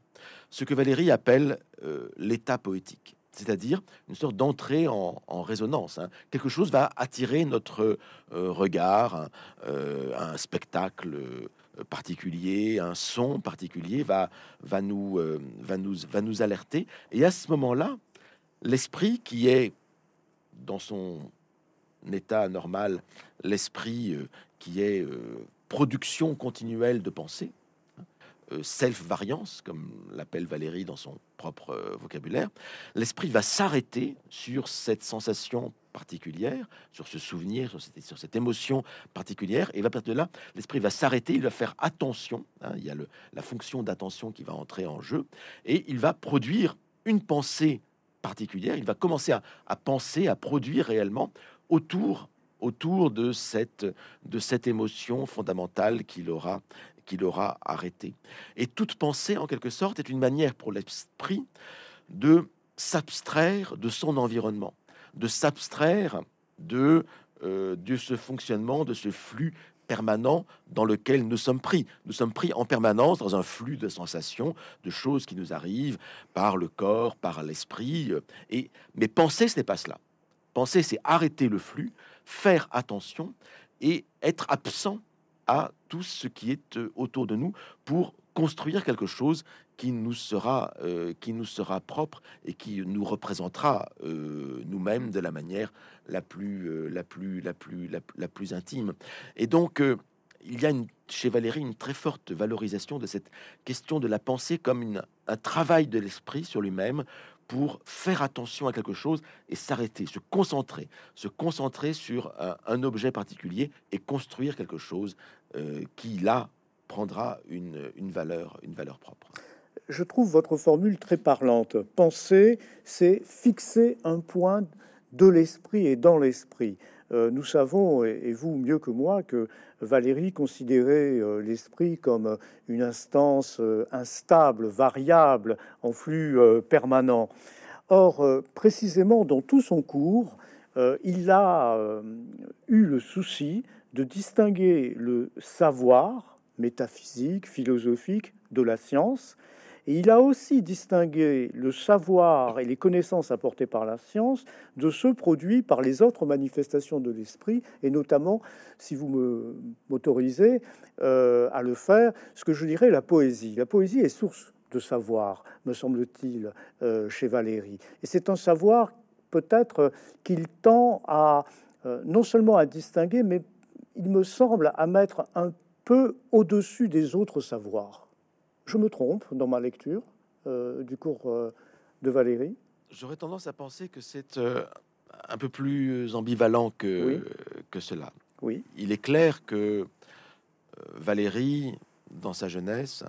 ce que Valérie appelle euh, l'état poétique, c'est-à-dire une sorte d'entrée en, résonance. Hein. Quelque chose va attirer notre euh, regard, un spectacle particulier, un son particulier va, va, nous, euh, va, nous, va nous alerter. Et à ce moment-là, l'esprit qui est dans son état normal, l'esprit euh, qui est euh, production continuelle de pensée, self-variance, comme l'appelle Valérie dans son propre vocabulaire, l'esprit va s'arrêter sur cette sensation particulière, sur ce souvenir, sur cette, émotion particulière, et va partir de là, l'esprit va s'arrêter, il va faire attention, hein, il y a la fonction d'attention qui va entrer en jeu, et il va produire une pensée particulière, il va commencer à, penser, à produire réellement autour autour de cette, de cette émotion fondamentale qu'il aura, qu'il aura arrêté. Et toute pensée, en quelque sorte, est une manière pour l'esprit de s'abstraire de son environnement de s'abstraire de, euh, de ce fonctionnement, de ce flux permanent dans lequel nous sommes pris. Nous sommes pris en permanence dans un flux de sensations, de choses qui nous arrivent par le corps, par l'esprit. Et mais penser, ce n'est pas cela. Penser, c'est arrêter le flux, faire attention et être absent à tout ce qui est euh, autour de nous pour construire quelque chose qui nous sera, euh, qui nous sera propre et qui nous représentera euh, nous-mêmes de la manière la plus, euh, la plus, la plus, la, plus intime. Et donc, il y a chez Valérie une très forte valorisation de cette question de la pensée comme un travail de l'esprit sur lui-même pour faire attention à quelque chose et s'arrêter, se concentrer, se concentrer sur un, un, objet particulier et construire quelque chose qui là prendra une, une valeur, une valeur propre je trouve votre formule très parlante. Penser, c'est fixer un point de l'esprit et dans l'esprit. Euh, nous savons, et, vous mieux que moi, que Valérie considérait euh, l'esprit comme une instance euh, instable, variable, en flux permanent. Or, précisément dans tout son cours, il a eu le souci de distinguer le savoir métaphysique, philosophique de la science, il a aussi distingué le savoir et les connaissances apportées par la science de ceux produits par les autres manifestations de l'esprit, et notamment, si vous m'autorisez euh, à le faire, ce que je dirais la poésie. La poésie est source de savoir, me semble-t-il, euh, chez Valérie. Et c'est un savoir peut-être qu'il tend à euh, non seulement à distinguer, mais il me semble à mettre un peu au-dessus des autres savoirs. Je me trompe dans ma lecture euh, du cours euh, de Valérie J'aurais tendance à penser que c'est euh, un peu plus ambivalent que, que cela. Oui. Il est clair que Valérie, dans sa jeunesse,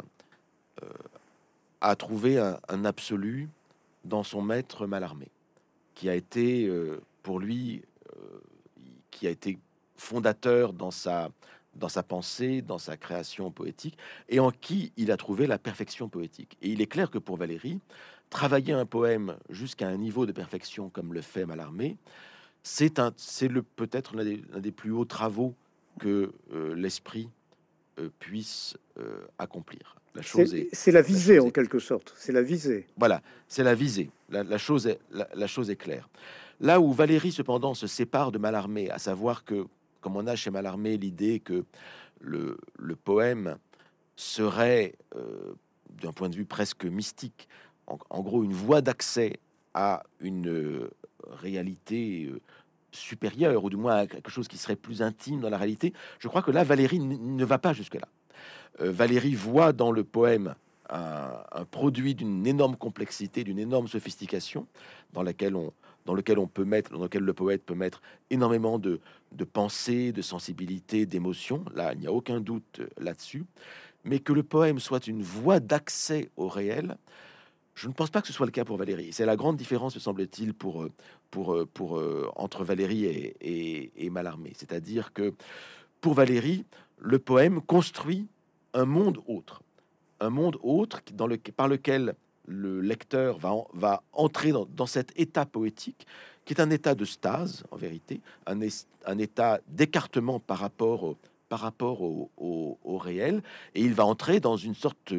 a trouvé un, absolu dans son maître Malarmé, qui a été pour lui, qui a été fondateur dans sa dans sa pensée, dans sa création poétique, et en qui il a trouvé la perfection poétique. Et il est clair que pour Valérie, travailler un poème jusqu'à un niveau de perfection comme le fait Mallarmé, c'est un, c'est le peut-être l'un des, plus hauts travaux que euh, l'esprit euh, puisse euh, accomplir. La chose c'est la visée en quelque sorte. C'est la visée. Voilà, c'est la visée. La, chose est la, chose est claire. Là où Valérie cependant se sépare de Mallarmé, à savoir que comme on a chez Mallarmé l'idée que le, poème serait, d'un point de vue presque mystique, en, gros une voie d'accès à une euh, réalité euh, supérieure, ou du moins à quelque chose qui serait plus intime dans la réalité, je crois que là, Valérie ne va pas jusque-là. Euh, Valérie voit dans le poème un, produit d'une énorme complexité, d'une énorme sophistication, dans laquelle on, dans lequel on peut mettre, dans lequel le poète peut mettre énormément de, de de sensibilité, d'émotion. Là, il n'y a aucun doute là-dessus. Mais que le poème soit une voie d'accès au réel, je ne pense pas que ce soit le cas pour Valérie. C'est la grande différence, me semble-t-il, pour, euh, pour, euh, pour, euh, entre Valérie et, et, et Mallarmé. C'est-à-dire que pour Valérie, le poème construit un monde autre. Un monde autre dans le, par lequel le lecteur va, entrer dans, cet état poétique, qui est un état de stase, en vérité, un, état d'écartement par rapport, au, au, réel, et il va entrer dans une sorte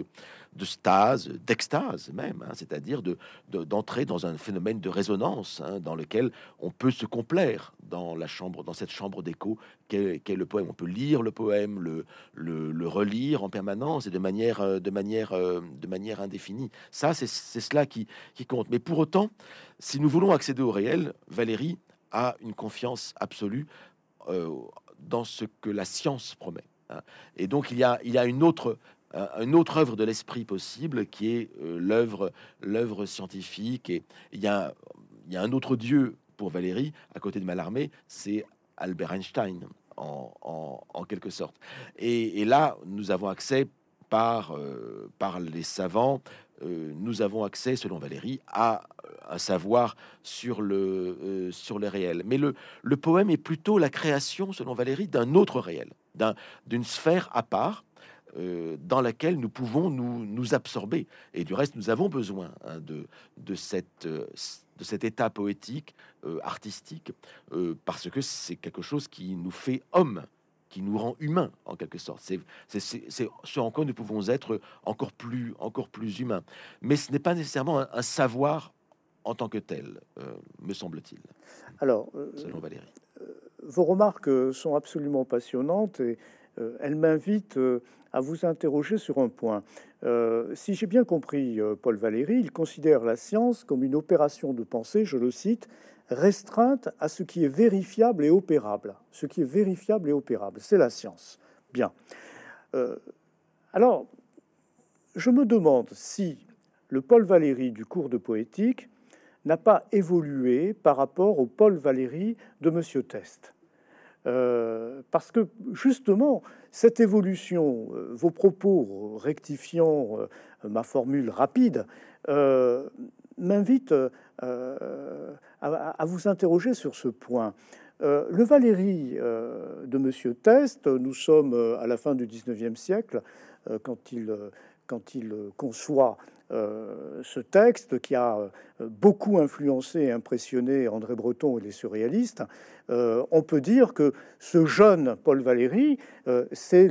de stase, d'extase même, hein, c'est-à-dire de, d'entrer dans un phénomène de résonance hein, dans lequel on peut se complaire dans la chambre, dans cette chambre d'écho qu'est, le poème. On peut lire le poème, le, le, relire en permanence et de manière, euh, de manière, euh, de manière indéfinie. Ça, c'est, cela qui, qui compte. Mais pour autant, si nous voulons accéder au réel, Valérie a une confiance absolue euh, dans ce que la science promet. Hein. Et donc il y a, il y a une autre une autre œuvre de l'esprit possible qui est euh, l'œuvre l'œuvre scientifique. Et il y a y a un autre dieu pour Valérie à côté de Mallarmé c'est Albert Einstein en, quelque sorte. Et, là nous avons accès par euh, par les savants euh, nous avons accès selon Valérie à un savoir sur le sur le réel. Mais le le poème est plutôt la création selon Valérie d'un autre réel d'un d'une sphère à part euh, dans laquelle nous pouvons nous, nous, absorber. Et du reste, nous avons besoin hein, de, de, cette, euh, de cet état poétique, euh, artistique, parce que c'est quelque chose qui nous fait homme, qui nous rend humain en quelque sorte. C'est ce en quoi nous pouvons être encore plus, encore plus humains. Mais ce n'est pas nécessairement un, savoir en tant que tel, me semble-t-il. Alors, selon Valérie. vos remarques sont absolument passionnantes et elles m'invitent à vous interroger sur un point. Euh, si j'ai bien compris euh, Paul Valéry, il considère la science comme une opération de pensée, je le cite, restreinte à ce qui est vérifiable et opérable. Ce qui est vérifiable et opérable, c'est la science. Bien. Euh, alors, je me demande si le Paul Valéry du cours de poétique n'a pas évolué par rapport au Paul Valéry de Monsieur Test. Euh, parce que justement, cette évolution, euh, vos propos rectifiant euh, ma formule rapide, m'invitent à, vous interroger sur ce point. le Valérie de Monsieur Test, nous sommes à la fin du 19e siècle, quand il, quand il conçoit euh, ce texte qui a euh, beaucoup influencé et impressionné André Breton et les surréalistes, euh, on peut dire que ce jeune Paul Valéry, c'est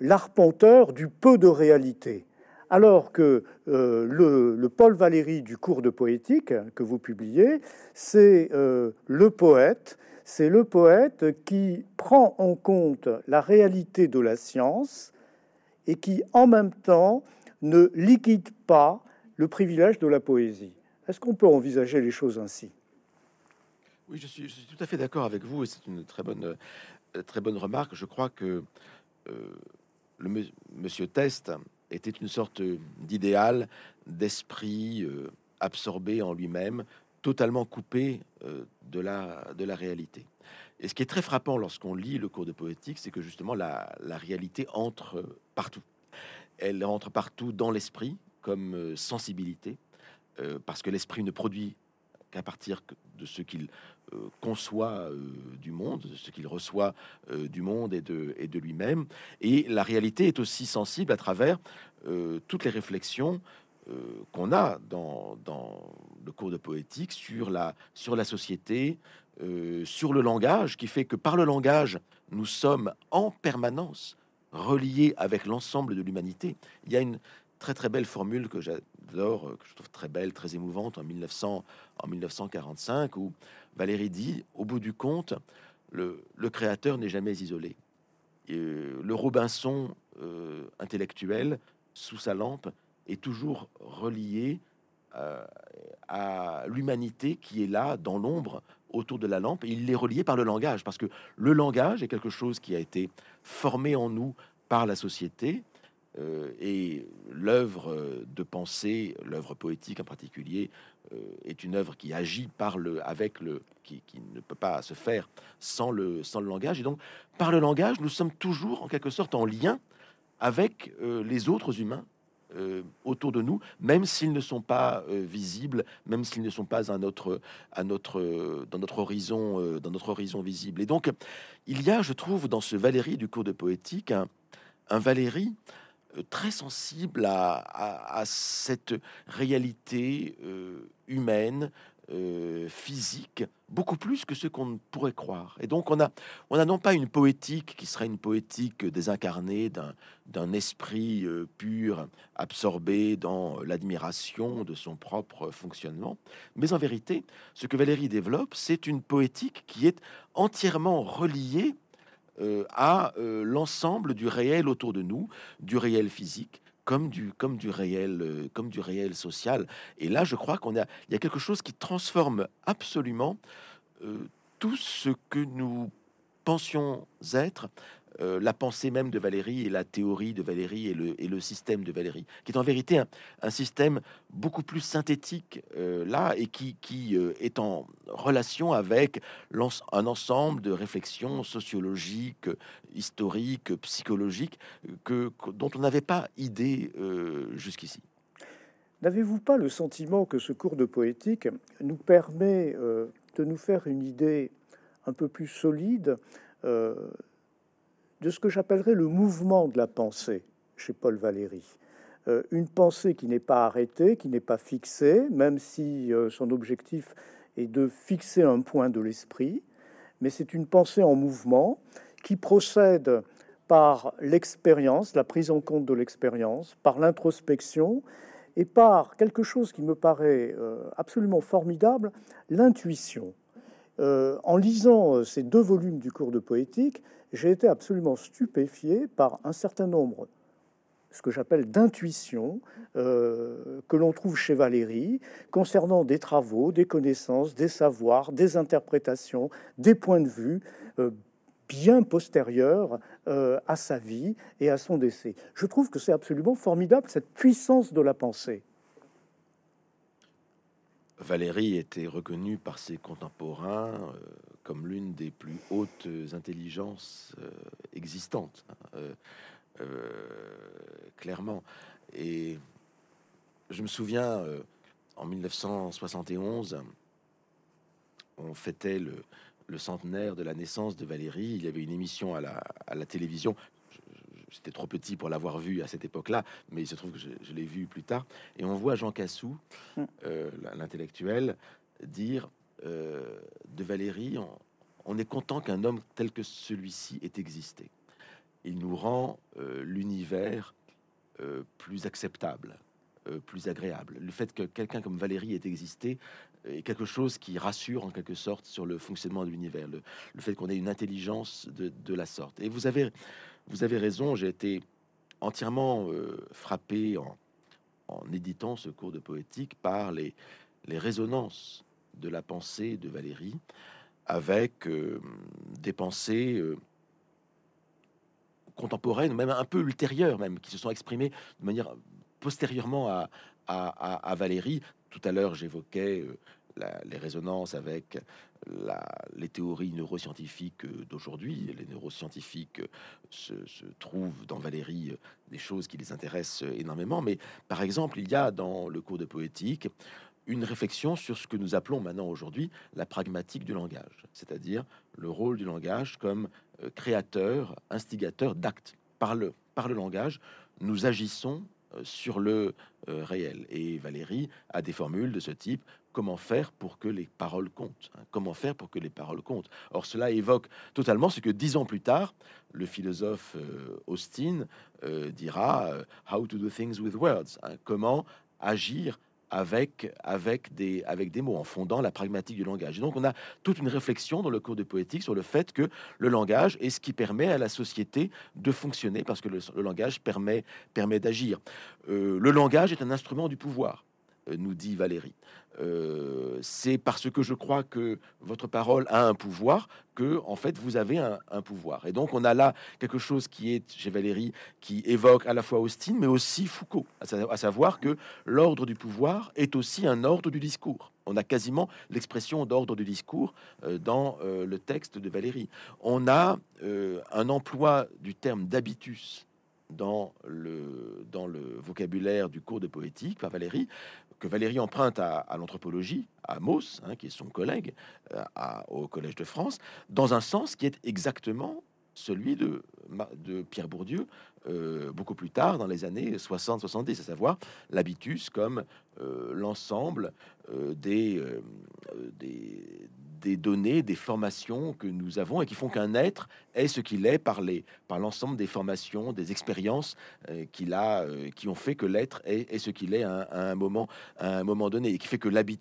l'arpenteur du peu de réalité. Alors que le, le, Paul Valéry du cours de poétique que vous publiez, c'est le poète, c'est le poète qui prend en compte la réalité de la science et qui en même temps ne liquide pas le privilège de la poésie. Est-ce qu'on peut envisager les choses ainsi? Oui, je suis, tout à fait d'accord avec vous et c'est une très bonne, euh, très bonne remarque. Je crois que euh, le monsieur Test était une sorte d'idéal, d'esprit euh, absorbé en lui-même, totalement coupé de, la, de la réalité. Et ce qui est très frappant lorsqu'on lit le cours de poétique, c'est que justement la, la réalité entre partout elle rentre partout dans l'esprit comme euh, sensibilité, euh, parce que l'esprit ne produit qu'à partir de ce qu'il conçoit du monde, de ce qu'il reçoit du monde et de, lui-même. Et la réalité est aussi sensible à travers toutes les réflexions qu'on a dans, le cours de poétique sur la société, sur le langage, qui fait que par le langage, nous sommes en permanence reliés avec l'ensemble de l'humanité. Il y a une très très belle formule que j'adore, que je trouve très belle, très émouvante en 1900, en 1945, où Valérie dit, au bout du compte, le, créateur n'est jamais isolé. le Robinson euh, intellectuel, sous sa lampe, est toujours relié euh, à l'humanité qui est là, dans l'ombre, autour de la lampe, et il est relié par le langage, parce que le langage est quelque chose qui a été formé en nous par la société, euh, et l'œuvre de pensée, l'œuvre poétique en particulier, euh, est une œuvre qui agit par le, avec le, qui, ne peut pas se faire sans le, sans le langage. Et donc, par le langage, nous sommes toujours en quelque sorte en lien avec euh, les autres humains euh, autour de nous, même s'ils ne sont pas euh, visibles, même s'ils ne sont pas à notre, à notre, dans notre horizon, euh, dans notre horizon visible. Et donc, il y a, je trouve, dans ce Valérie du cours de poétique, un, un Valérie très sensible à, cette réalité humaine, euh, physique, beaucoup plus que ce qu'on pourrait croire. Et donc on a, on a non pas une poétique qui serait une poétique désincarnée d'un esprit euh, pur, absorbé dans l'admiration de son propre fonctionnement, mais en vérité, ce que Valérie développe, c'est une poétique qui est entièrement reliée euh, à l'ensemble du réel autour de nous, du réel physique, comme du, comme du réel, euh, comme du réel social. Et là, je crois qu'on a, il y a quelque chose qui transforme absolument euh, tout ce que nous pensions être euh, la pensée même de Valérie et la théorie de Valérie et le, système de Valérie, qui est en vérité un, système beaucoup plus synthétique euh, là et qui, qui euh, est en relation avec un ensemble de réflexions sociologiques, historiques, psychologiques que, dont on n'avait pas idée jusqu'ici. N'avez-vous pas le sentiment que ce cours de poétique nous permet de nous faire une idée un peu plus solide de ce que j'appellerais le mouvement de la pensée chez Paul Valéry. Euh, une pensée qui n'est pas arrêtée, qui n'est pas fixée, même si euh, son objectif est de fixer un point de l'esprit, mais c'est une pensée en mouvement qui procède par l'expérience, la prise en compte de l'expérience, par l'introspection et par quelque chose qui me paraît euh, absolument formidable, l'intuition. en lisant ces deux volumes du cours de poétique, j'ai été absolument stupéfié par un certain nombre, ce que j'appelle d'intuitions, euh, que l'on trouve chez Valérie, concernant des travaux, des connaissances, des savoirs, des interprétations, des points de vue euh, bien postérieurs euh, à sa vie et à son décès. Je trouve que c'est absolument formidable, cette puissance de la pensée. Valérie était reconnue par ses contemporains comme l'une des plus hautes intelligences euh, existantes, hein, euh, euh, clairement. Et je me souviens, en 1971, on fêtait le, centenaire de la naissance de Valérie. Il y avait une émission à la télévision. J'étais trop petit pour l'avoir vu à cette époque-là, mais il se trouve que je, je l'ai vu plus tard. Et on voit Jean Cassou, mm. l'intellectuel, dire euh, de Valérie, on, est content qu'un homme tel que celui-ci ait existé. Il nous rend euh, l'univers euh, plus acceptable, plus agréable. Le fait que quelqu'un comme Valérie ait existé est quelque chose qui rassure en quelque sorte sur le fonctionnement de l'univers, le, fait qu'on ait une intelligence de, la sorte. Et vous avez, vous avez raison, j'ai été entièrement frappé en, en, éditant ce cours de poétique par les, les résonances de la pensée de Valérie avec euh, des pensées euh, contemporaines, même un peu ultérieures, même qui se sont exprimées de manière postérieurement à, à, Valérie. Tout à l'heure, j'évoquais euh, les résonances avec les théories neuroscientifiques d'aujourd'hui. Les neuroscientifiques se, se, trouvent dans Valérie des choses qui les intéressent énormément. Mais par exemple, il y a dans le cours de poétique une réflexion sur ce que nous appelons maintenant aujourd'hui la pragmatique du langage, c'est-à-dire le rôle du langage comme euh, créateur, instigateur d'actes. Par le, par le langage, nous agissons euh, sur le euh, réel. Et Valérie a des formules de ce type. Comment faire pour que les paroles comptent hein? Comment faire pour que les paroles comptent Or, cela évoque totalement ce que dix ans plus tard, le philosophe Austin dira How to do things with words hein? Comment agir avec, avec, des, avec des mots, en fondant la pragmatique du langage. donc, on a toute une réflexion dans le cours de poétique sur le fait que le langage est ce qui permet à la société de fonctionner, parce que le, langage permet, permet d'agir. Euh, le langage est un instrument du pouvoir. Euh, nous dit Valérie. Euh, c'est parce que je crois que votre parole a un pouvoir que, en fait, vous avez un, pouvoir. Et donc, on a là quelque chose qui est chez Valérie, qui évoque à la fois Austin, mais aussi Foucault, à, savoir que l'ordre du pouvoir est aussi un ordre du discours. On a quasiment l'expression d'ordre du discours euh, dans le texte de Valérie. On a un emploi du terme d'habitus dans le, dans le vocabulaire du cours de poétique par Valérie, Valérie emprunte à, l'anthropologie, à Mauss, hein, qui est son collègue euh, au Collège de France, dans un sens qui est exactement celui de, de Pierre Bourdieu euh, beaucoup plus tard, dans les années 60-70, à savoir l'habitus comme euh, l'ensemble des, des données, des formations que nous avons et qui font qu'un être est ce qu'il est par les, par l'ensemble des formations, des expériences euh, qu'il a, euh, qui ont fait que l'être est, ce qu'il est à, un moment, un moment donné et qui fait que l'habit,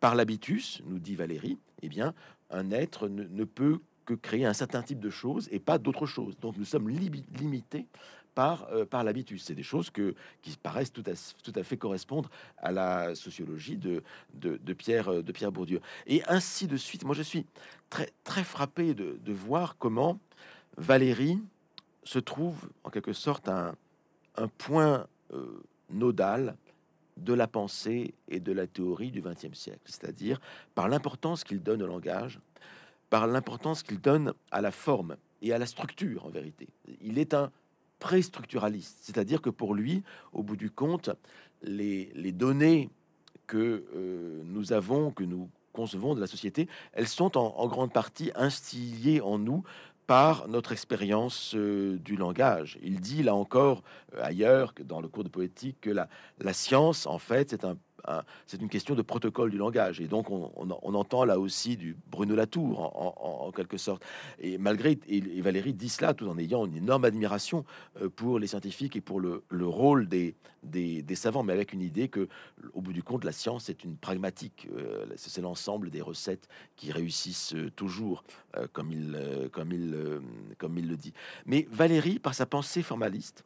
par l'habitus, nous dit Valérie, eh bien, un être ne, peut que créer un certain type de choses et pas d'autres choses. Donc nous sommes limités par, euh, l'habitus. C'est des choses que, qui paraissent tout à, tout à fait correspondre à la sociologie de, de, Pierre, euh, de Pierre Bourdieu. Et ainsi de suite. Moi, je suis très, très frappé de, de voir comment Valérie se trouve en quelque sorte un, un point euh, nodal de la pensée et de la théorie du XXe siècle, c'est-à-dire par l'importance qu'il donne au langage, par l'importance qu'il donne à la forme et à la structure en vérité. Il est un pré-structuraliste, c'est-à-dire que pour lui, au bout du compte, les, données que euh, nous avons, que nous concevons de la société, elles sont en, grande partie instillées en nous par notre expérience euh, du langage. Il dit là encore euh, ailleurs que dans le cours de poétique que la, la science, en fait, c'est un c'est une question de protocole du langage. Et donc, on, entend là aussi du Bruno Latour, en, quelque sorte. Et malgré, et, Valérie dit cela tout en ayant une énorme admiration euh, pour les scientifiques et pour le, rôle des, des, savants, mais avec une idée que, au bout du compte, la science est une pragmatique. Euh, c'est l'ensemble des recettes qui réussissent euh, toujours, comme, il, comme, il, comme il le dit. Mais Valérie, par sa pensée formaliste,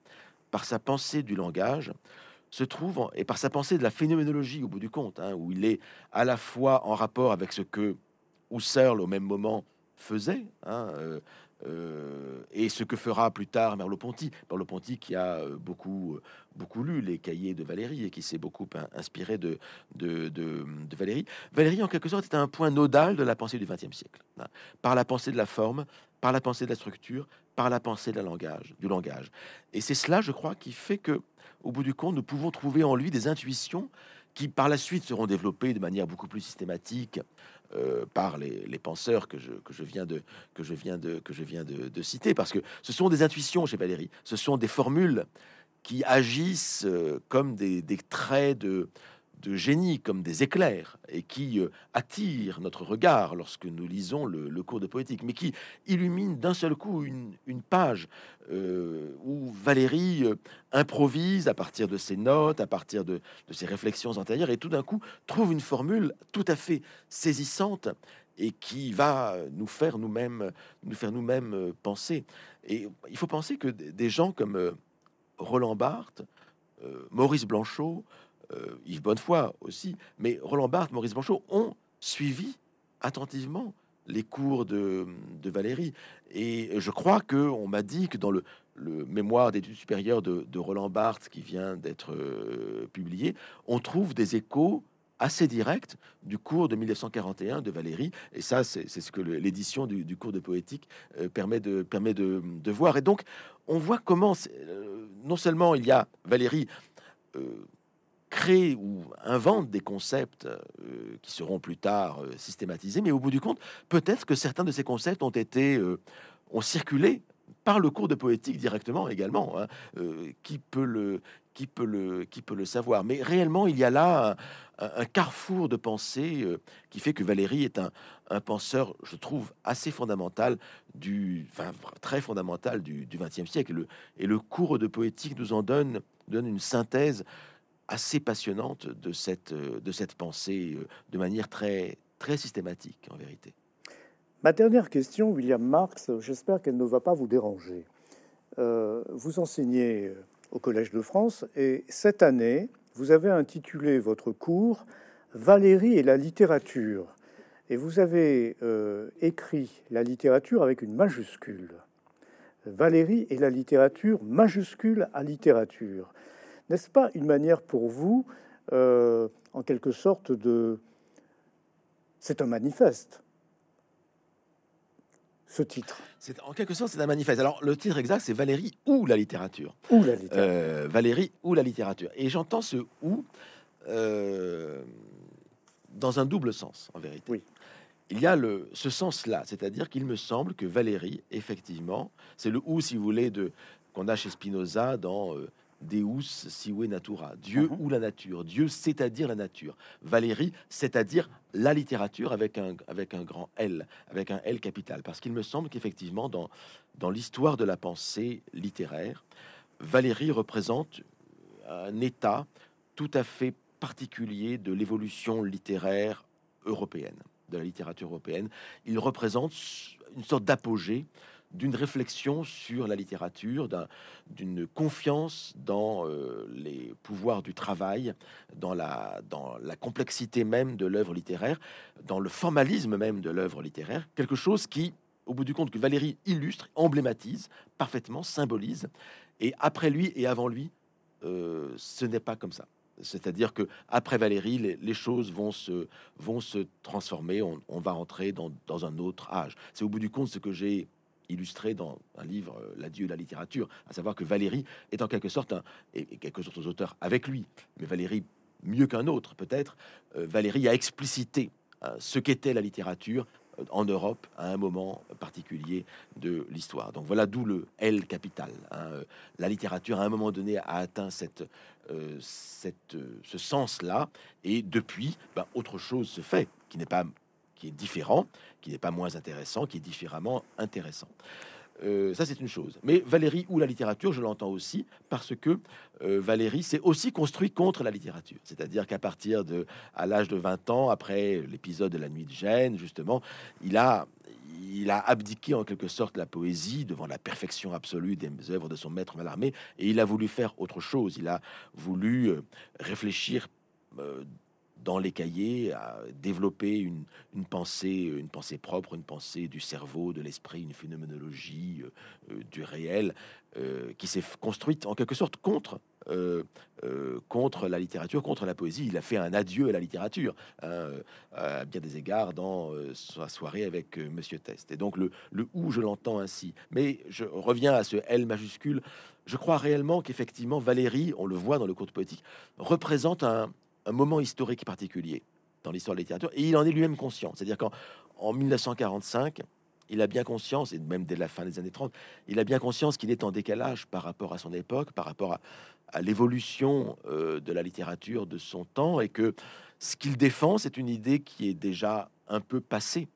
par sa pensée du langage, se trouve, et par sa pensée de la phénoménologie au bout du compte, hein, où il est à la fois en rapport avec ce que Husserl au même moment faisait, hein, euh, euh, et ce que fera plus tard Merleau-Ponty. Merleau-Ponty qui a euh, beaucoup, beaucoup lu les cahiers de Valérie et qui s'est beaucoup inspiré de, de, de, Valérie. Valérie, en quelque sorte, est un point nodal de la pensée du XXe siècle, hein, par la pensée de la forme, par la pensée de la structure, par la pensée langage, du langage. Et c'est cela, je crois, qui fait que au bout du compte, nous pouvons trouver en lui des intuitions qui par la suite seront développées de manière beaucoup plus systématique euh, par les, penseurs que je, viens, de, que je viens, de, que je viens de, citer, parce que ce sont des intuitions chez Valérie, ce sont des formules qui agissent euh, comme des traits de, de génie comme des éclairs et qui euh, attirent notre regard lorsque nous lisons le, cours de poétique, mais qui illumine d'un seul coup une, page euh, où Valérie euh, improvise à partir de ses notes, à partir de, ses réflexions antérieures, et tout d'un coup trouve une formule tout à fait saisissante et qui va nous faire nous-mêmes nous faire nous-mêmes penser. Et il faut penser que des gens comme Roland Barthes, Maurice Blanchot, euh, Yves Bonnefoy aussi, mais Roland Barthes, Maurice Blanchot ont suivi attentivement les cours de, Valérie. Et je crois que on m'a dit que dans le, mémoire d'études supérieures de, Roland Barthes qui vient d'être euh, publié, on trouve des échos assez directs du cours de 1941 de Valérie. Et ça, c'est ce que l'édition du, cours de poétique euh, permet, de, permet de, voir. Et donc, on voit comment, non seulement il y a Valérie crée ou invente des concepts euh, qui seront plus tard euh, systématisés, mais au bout du compte, peut-être que certains de ces concepts ont été euh, ont circulé par le cours de poétique directement également. Hein. qui peut le qui peut le qui peut le savoir Mais réellement, il y a là un, carrefour de pensée qui fait que Valérie est un, un penseur, je trouve, assez fondamental du, enfin, très fondamental du XXe siècle. Le, et le cours de poétique nous en donne donne une synthèse assez passionnante de cette, euh, de cette pensée euh, de manière très, très systématique en vérité. Ma dernière question, William Marx, j'espère qu'elle ne va pas vous déranger. Euh, vous enseignez au Collège de France et cette année, vous avez intitulé votre cours Valérie et la littérature. Et vous avez écrit la littérature avec une majuscule. Valérie et la littérature, majuscule à littérature. N'est-ce pas une manière pour vous, euh, en quelque sorte, de... C'est un manifeste, ce titre. C'est en quelque sorte c'est un manifeste. Alors le titre exact c'est Valérie ou la littérature. Ou la littérature. Euh, Valérie ou la littérature. Et j'entends ce ou euh, dans un double sens en vérité. Oui. Il y a le, ce sens-là, c'est-à-dire qu'il me semble que Valérie, effectivement, c'est le ou si vous voulez de qu'on a chez Spinoza dans Deus sive natura, Dieu mhm. ou la nature, Dieu c'est-à-dire la nature, Valérie c'est-à-dire la littérature avec un, avec un grand L, avec un L capital, parce qu'il me semble qu'effectivement dans, dans l'histoire de la pensée littéraire, Valérie représente un état tout à fait particulier de l'évolution littéraire européenne, de la littérature européenne. Il représente une sorte d'apogée d'une réflexion sur la littérature, d'une confiance dans euh, les pouvoirs du travail, dans la, dans la complexité même de l'œuvre littéraire, dans le formalisme même de l'œuvre littéraire, quelque chose qui, au bout du compte, que Valérie illustre, emblématise parfaitement, symbolise, et après lui et avant lui, euh, ce n'est pas comme ça. C'est-à-dire que après Valérie, les, choses vont se, vont se transformer. On, va entrer dans, dans, un autre âge. C'est au bout du compte ce que j'ai illustré dans un livre, euh, L'adieu de la littérature, à savoir que Valérie est en quelque sorte, un, et, quelques autres auteurs avec lui, mais Valérie mieux qu'un autre peut-être, euh, Valérie a explicité euh, ce qu'était la littérature en Europe à un moment particulier de l'histoire. Donc voilà d'où le L capital. Hein. La littérature à un moment donné a atteint cette, cette, ce sens-là, et depuis, ben, autre chose se fait, qui n'est pas qui est différent, qui n'est pas moins intéressant, qui est différemment intéressant. Euh, ça, c'est une chose. Mais Valérie ou la littérature, je l'entends aussi parce que euh, Valérie s'est aussi construit contre la littérature. C'est-à-dire qu'à partir de, à l'âge de 20 ans, après l'épisode de la nuit de Gênes, justement, il a, il a abdiqué en quelque sorte la poésie devant la perfection absolue des œuvres de son maître Mallarmé et il a voulu faire autre chose. Il a voulu euh, réfléchir dans les cahiers, à développer une, pensée, une pensée propre, une pensée du cerveau, de l'esprit, une phénoménologie euh, euh, du réel, euh, qui s'est construite en quelque sorte contre, contre la littérature, contre la poésie. Il a fait un adieu à la littérature, hein, à bien des égards, dans sa soirée avec Monsieur Test. Et donc le, le où je l'entends ainsi. Mais je reviens à ce L majuscule. Je crois réellement qu'effectivement, Valérie, on le voit dans le cours de poétique, représente un, un moment historique particulier dans l'histoire de la littérature, et il en est lui-même conscient. C'est-à-dire qu'en en 1945, il a bien conscience, et même dès la fin des années 30, il a bien conscience qu'il est en décalage par rapport à son époque, par rapport à, l'évolution euh, de la littérature de son temps, et que ce qu'il défend, c'est une idée qui est déjà un peu passée.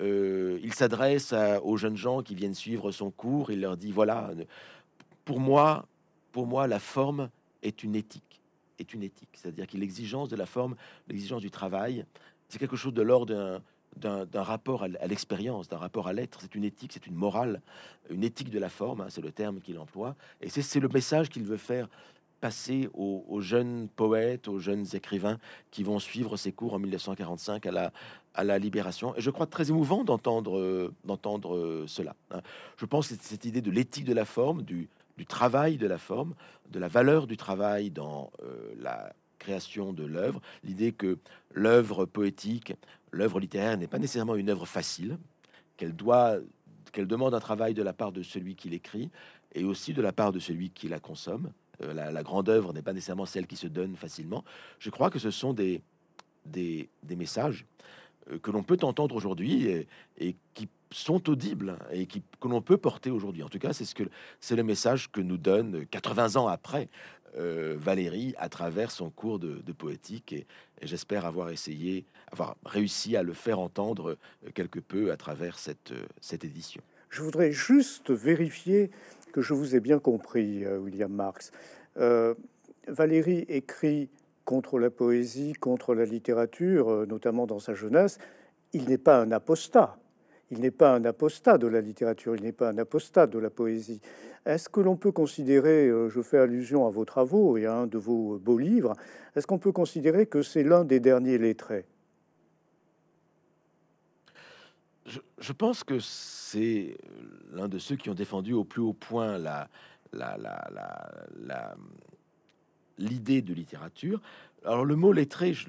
Euh, il s'adresse aux jeunes gens qui viennent suivre son cours, il leur dit, voilà, pour moi, pour moi, la forme est une éthique est une éthique. C'est-à-dire que l'exigence de la forme, l'exigence du travail, c'est quelque chose de l'ordre d'un rapport à l'expérience, d'un rapport à l'être. C'est une éthique, c'est une morale, une éthique de la forme, hein, c'est le terme qu'il emploie. Et c'est le message qu'il veut faire passer aux, jeunes poètes, aux jeunes écrivains qui vont suivre ses cours en 1945 à la, Libération. Et je crois très émouvant d'entendre d'entendre cela. Hein. Je pense que cette idée de l'éthique de la forme, du, du travail de la forme, de la valeur du travail dans euh, la création de l'œuvre, l'idée que l'œuvre poétique, l'œuvre littéraire n'est pas nécessairement une œuvre facile, qu'elle doit, qu'elle demande un travail de la part de celui qui l'écrit et aussi de la part de celui qui la consomme. la, grande œuvre n'est pas nécessairement celle qui se donne facilement. Je crois que ce sont des, des, messages que l'on peut entendre aujourd'hui et, qui sont audibles et que l'on peut porter aujourd'hui. En tout cas, c'est le message que nous donne 80 ans après euh, Valérie à travers son cours de, poétique et, j'espère avoir essayé, avoir réussi à le faire entendre euh, quelque peu à travers euh, cette édition. Je voudrais juste vérifier que je vous ai bien compris, William Marx. Valérie écrit contre la poésie, contre la littérature, notamment dans sa jeunesse. Il n'est pas un apostat il n'est pas un apostat de la littérature, il n'est pas un apostat de la poésie. Est-ce que l'on peut considérer, euh, je fais allusion à vos travaux et à un de vos beaux livres, est-ce qu'on peut considérer que c'est l'un des derniers lettrés? Je, pense que c'est l'un de ceux qui ont défendu au plus haut point la, l'idée de littérature. Alors le mot lettré, je,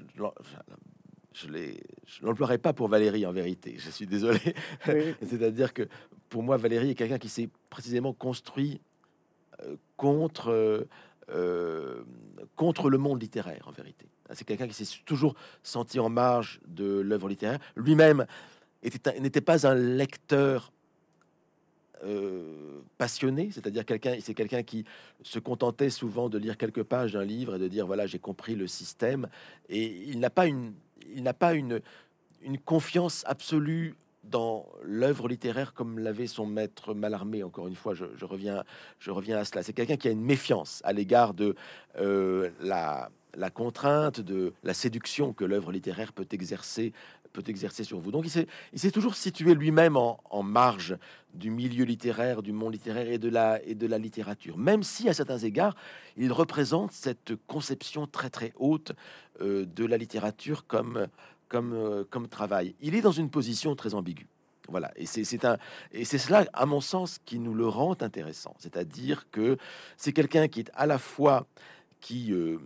je ne l'emploierai pas pour Valérie en vérité. Je suis désolé. C'est-à-dire que pour moi, Valérie est quelqu'un qui s'est précisément construit euh, contre, euh, euh, contre le monde littéraire en vérité. C'est quelqu'un qui s'est toujours senti en marge de l'œuvre littéraire. Lui-même n'était pas un lecteur passionné, c'est-à-dire quelqu'un, c'est quelqu'un qui se contentait souvent de lire quelques pages d'un livre et de dire voilà j'ai compris le système et il n'a pas une il n'a pas une, une confiance absolue dans l'œuvre littéraire comme l'avait son maître Mallarmé. Encore une fois, je, reviens, je reviens à cela. C'est quelqu'un qui a une méfiance à l'égard de euh, la, la contrainte, de la séduction que l'œuvre littéraire peut exercer peut exercer sur vous. Donc il s'est toujours situé lui-même en, marge du milieu littéraire, du monde littéraire et de, la, littérature, même si à certains égards, il représente cette conception très très haute euh, de la littérature euh, comme travail. Il est dans une position très ambiguë. Voilà, et c'est un et c'est cela, à mon sens, qui nous le rend intéressant. C'est-à-dire que c'est quelqu'un qui est à la fois qui euh,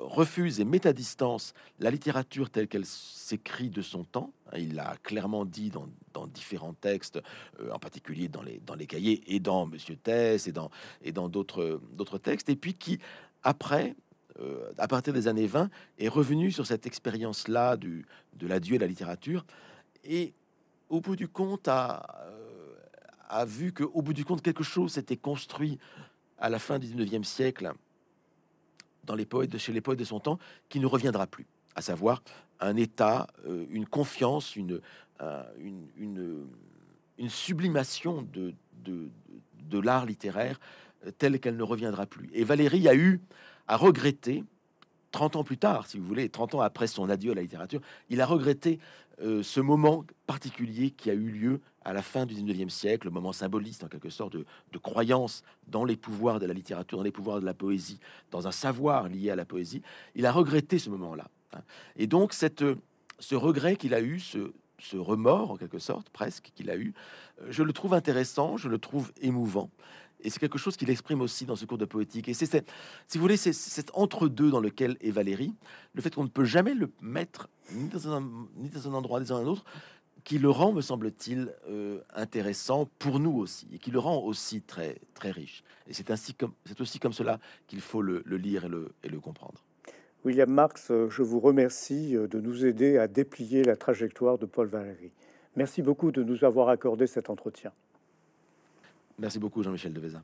refuse et met à distance la littérature telle qu'elle s'écrit de son temps. Il l'a clairement dit dans, différents textes, euh, en particulier dans les, cahiers et dans Monsieur Tess et dans d'autres textes. Et puis qui après, euh, à partir des années 20, est revenu sur cette expérience-là du de l'adieu de la littérature et au bout du compte a euh, a vu que au bout du compte quelque chose s'était construit à la fin du 19e siècle dans les poètes, chez les poètes de son temps, qui ne reviendra plus, à savoir un état, euh, une confiance, une, euh, une, une, sublimation de, de, de l'art littéraire euh, telle qu'elle ne reviendra plus. Et Valérie a eu à regretter, 30 ans plus tard, si vous voulez, 30 ans après son adieu à la littérature, il a regretté ce moment particulier qui a eu lieu à la fin du 19e siècle, le moment symboliste en quelque sorte de, croyance dans les pouvoirs de la littérature, dans les pouvoirs de la poésie, dans un savoir lié à la poésie, il a regretté ce moment-là. Hein. Et donc cette, ce regret qu'il a eu, ce, ce remords en quelque sorte, presque, qu'il a eu, euh, je le trouve intéressant, je le trouve émouvant. Et c'est quelque chose qu'il exprime aussi dans ce cours de poétique. Et c'est, si vous voulez, c'est cet entre-deux dans lequel est Valérie, le fait qu'on ne peut jamais le mettre ni dans un, ni dans un endroit ni dans un autre, qui le rend, me semble-t-il, euh, intéressant pour nous aussi, et qui le rend aussi très, très riche. Et c'est ainsi comme c'est aussi comme cela qu'il faut le, lire et le, et le comprendre. William Marx, je vous remercie euh, de nous aider à déplier la trajectoire de Paul Valéry. Merci beaucoup de nous avoir accordé cet entretien. Merci beaucoup, Jean-Michel Devezin.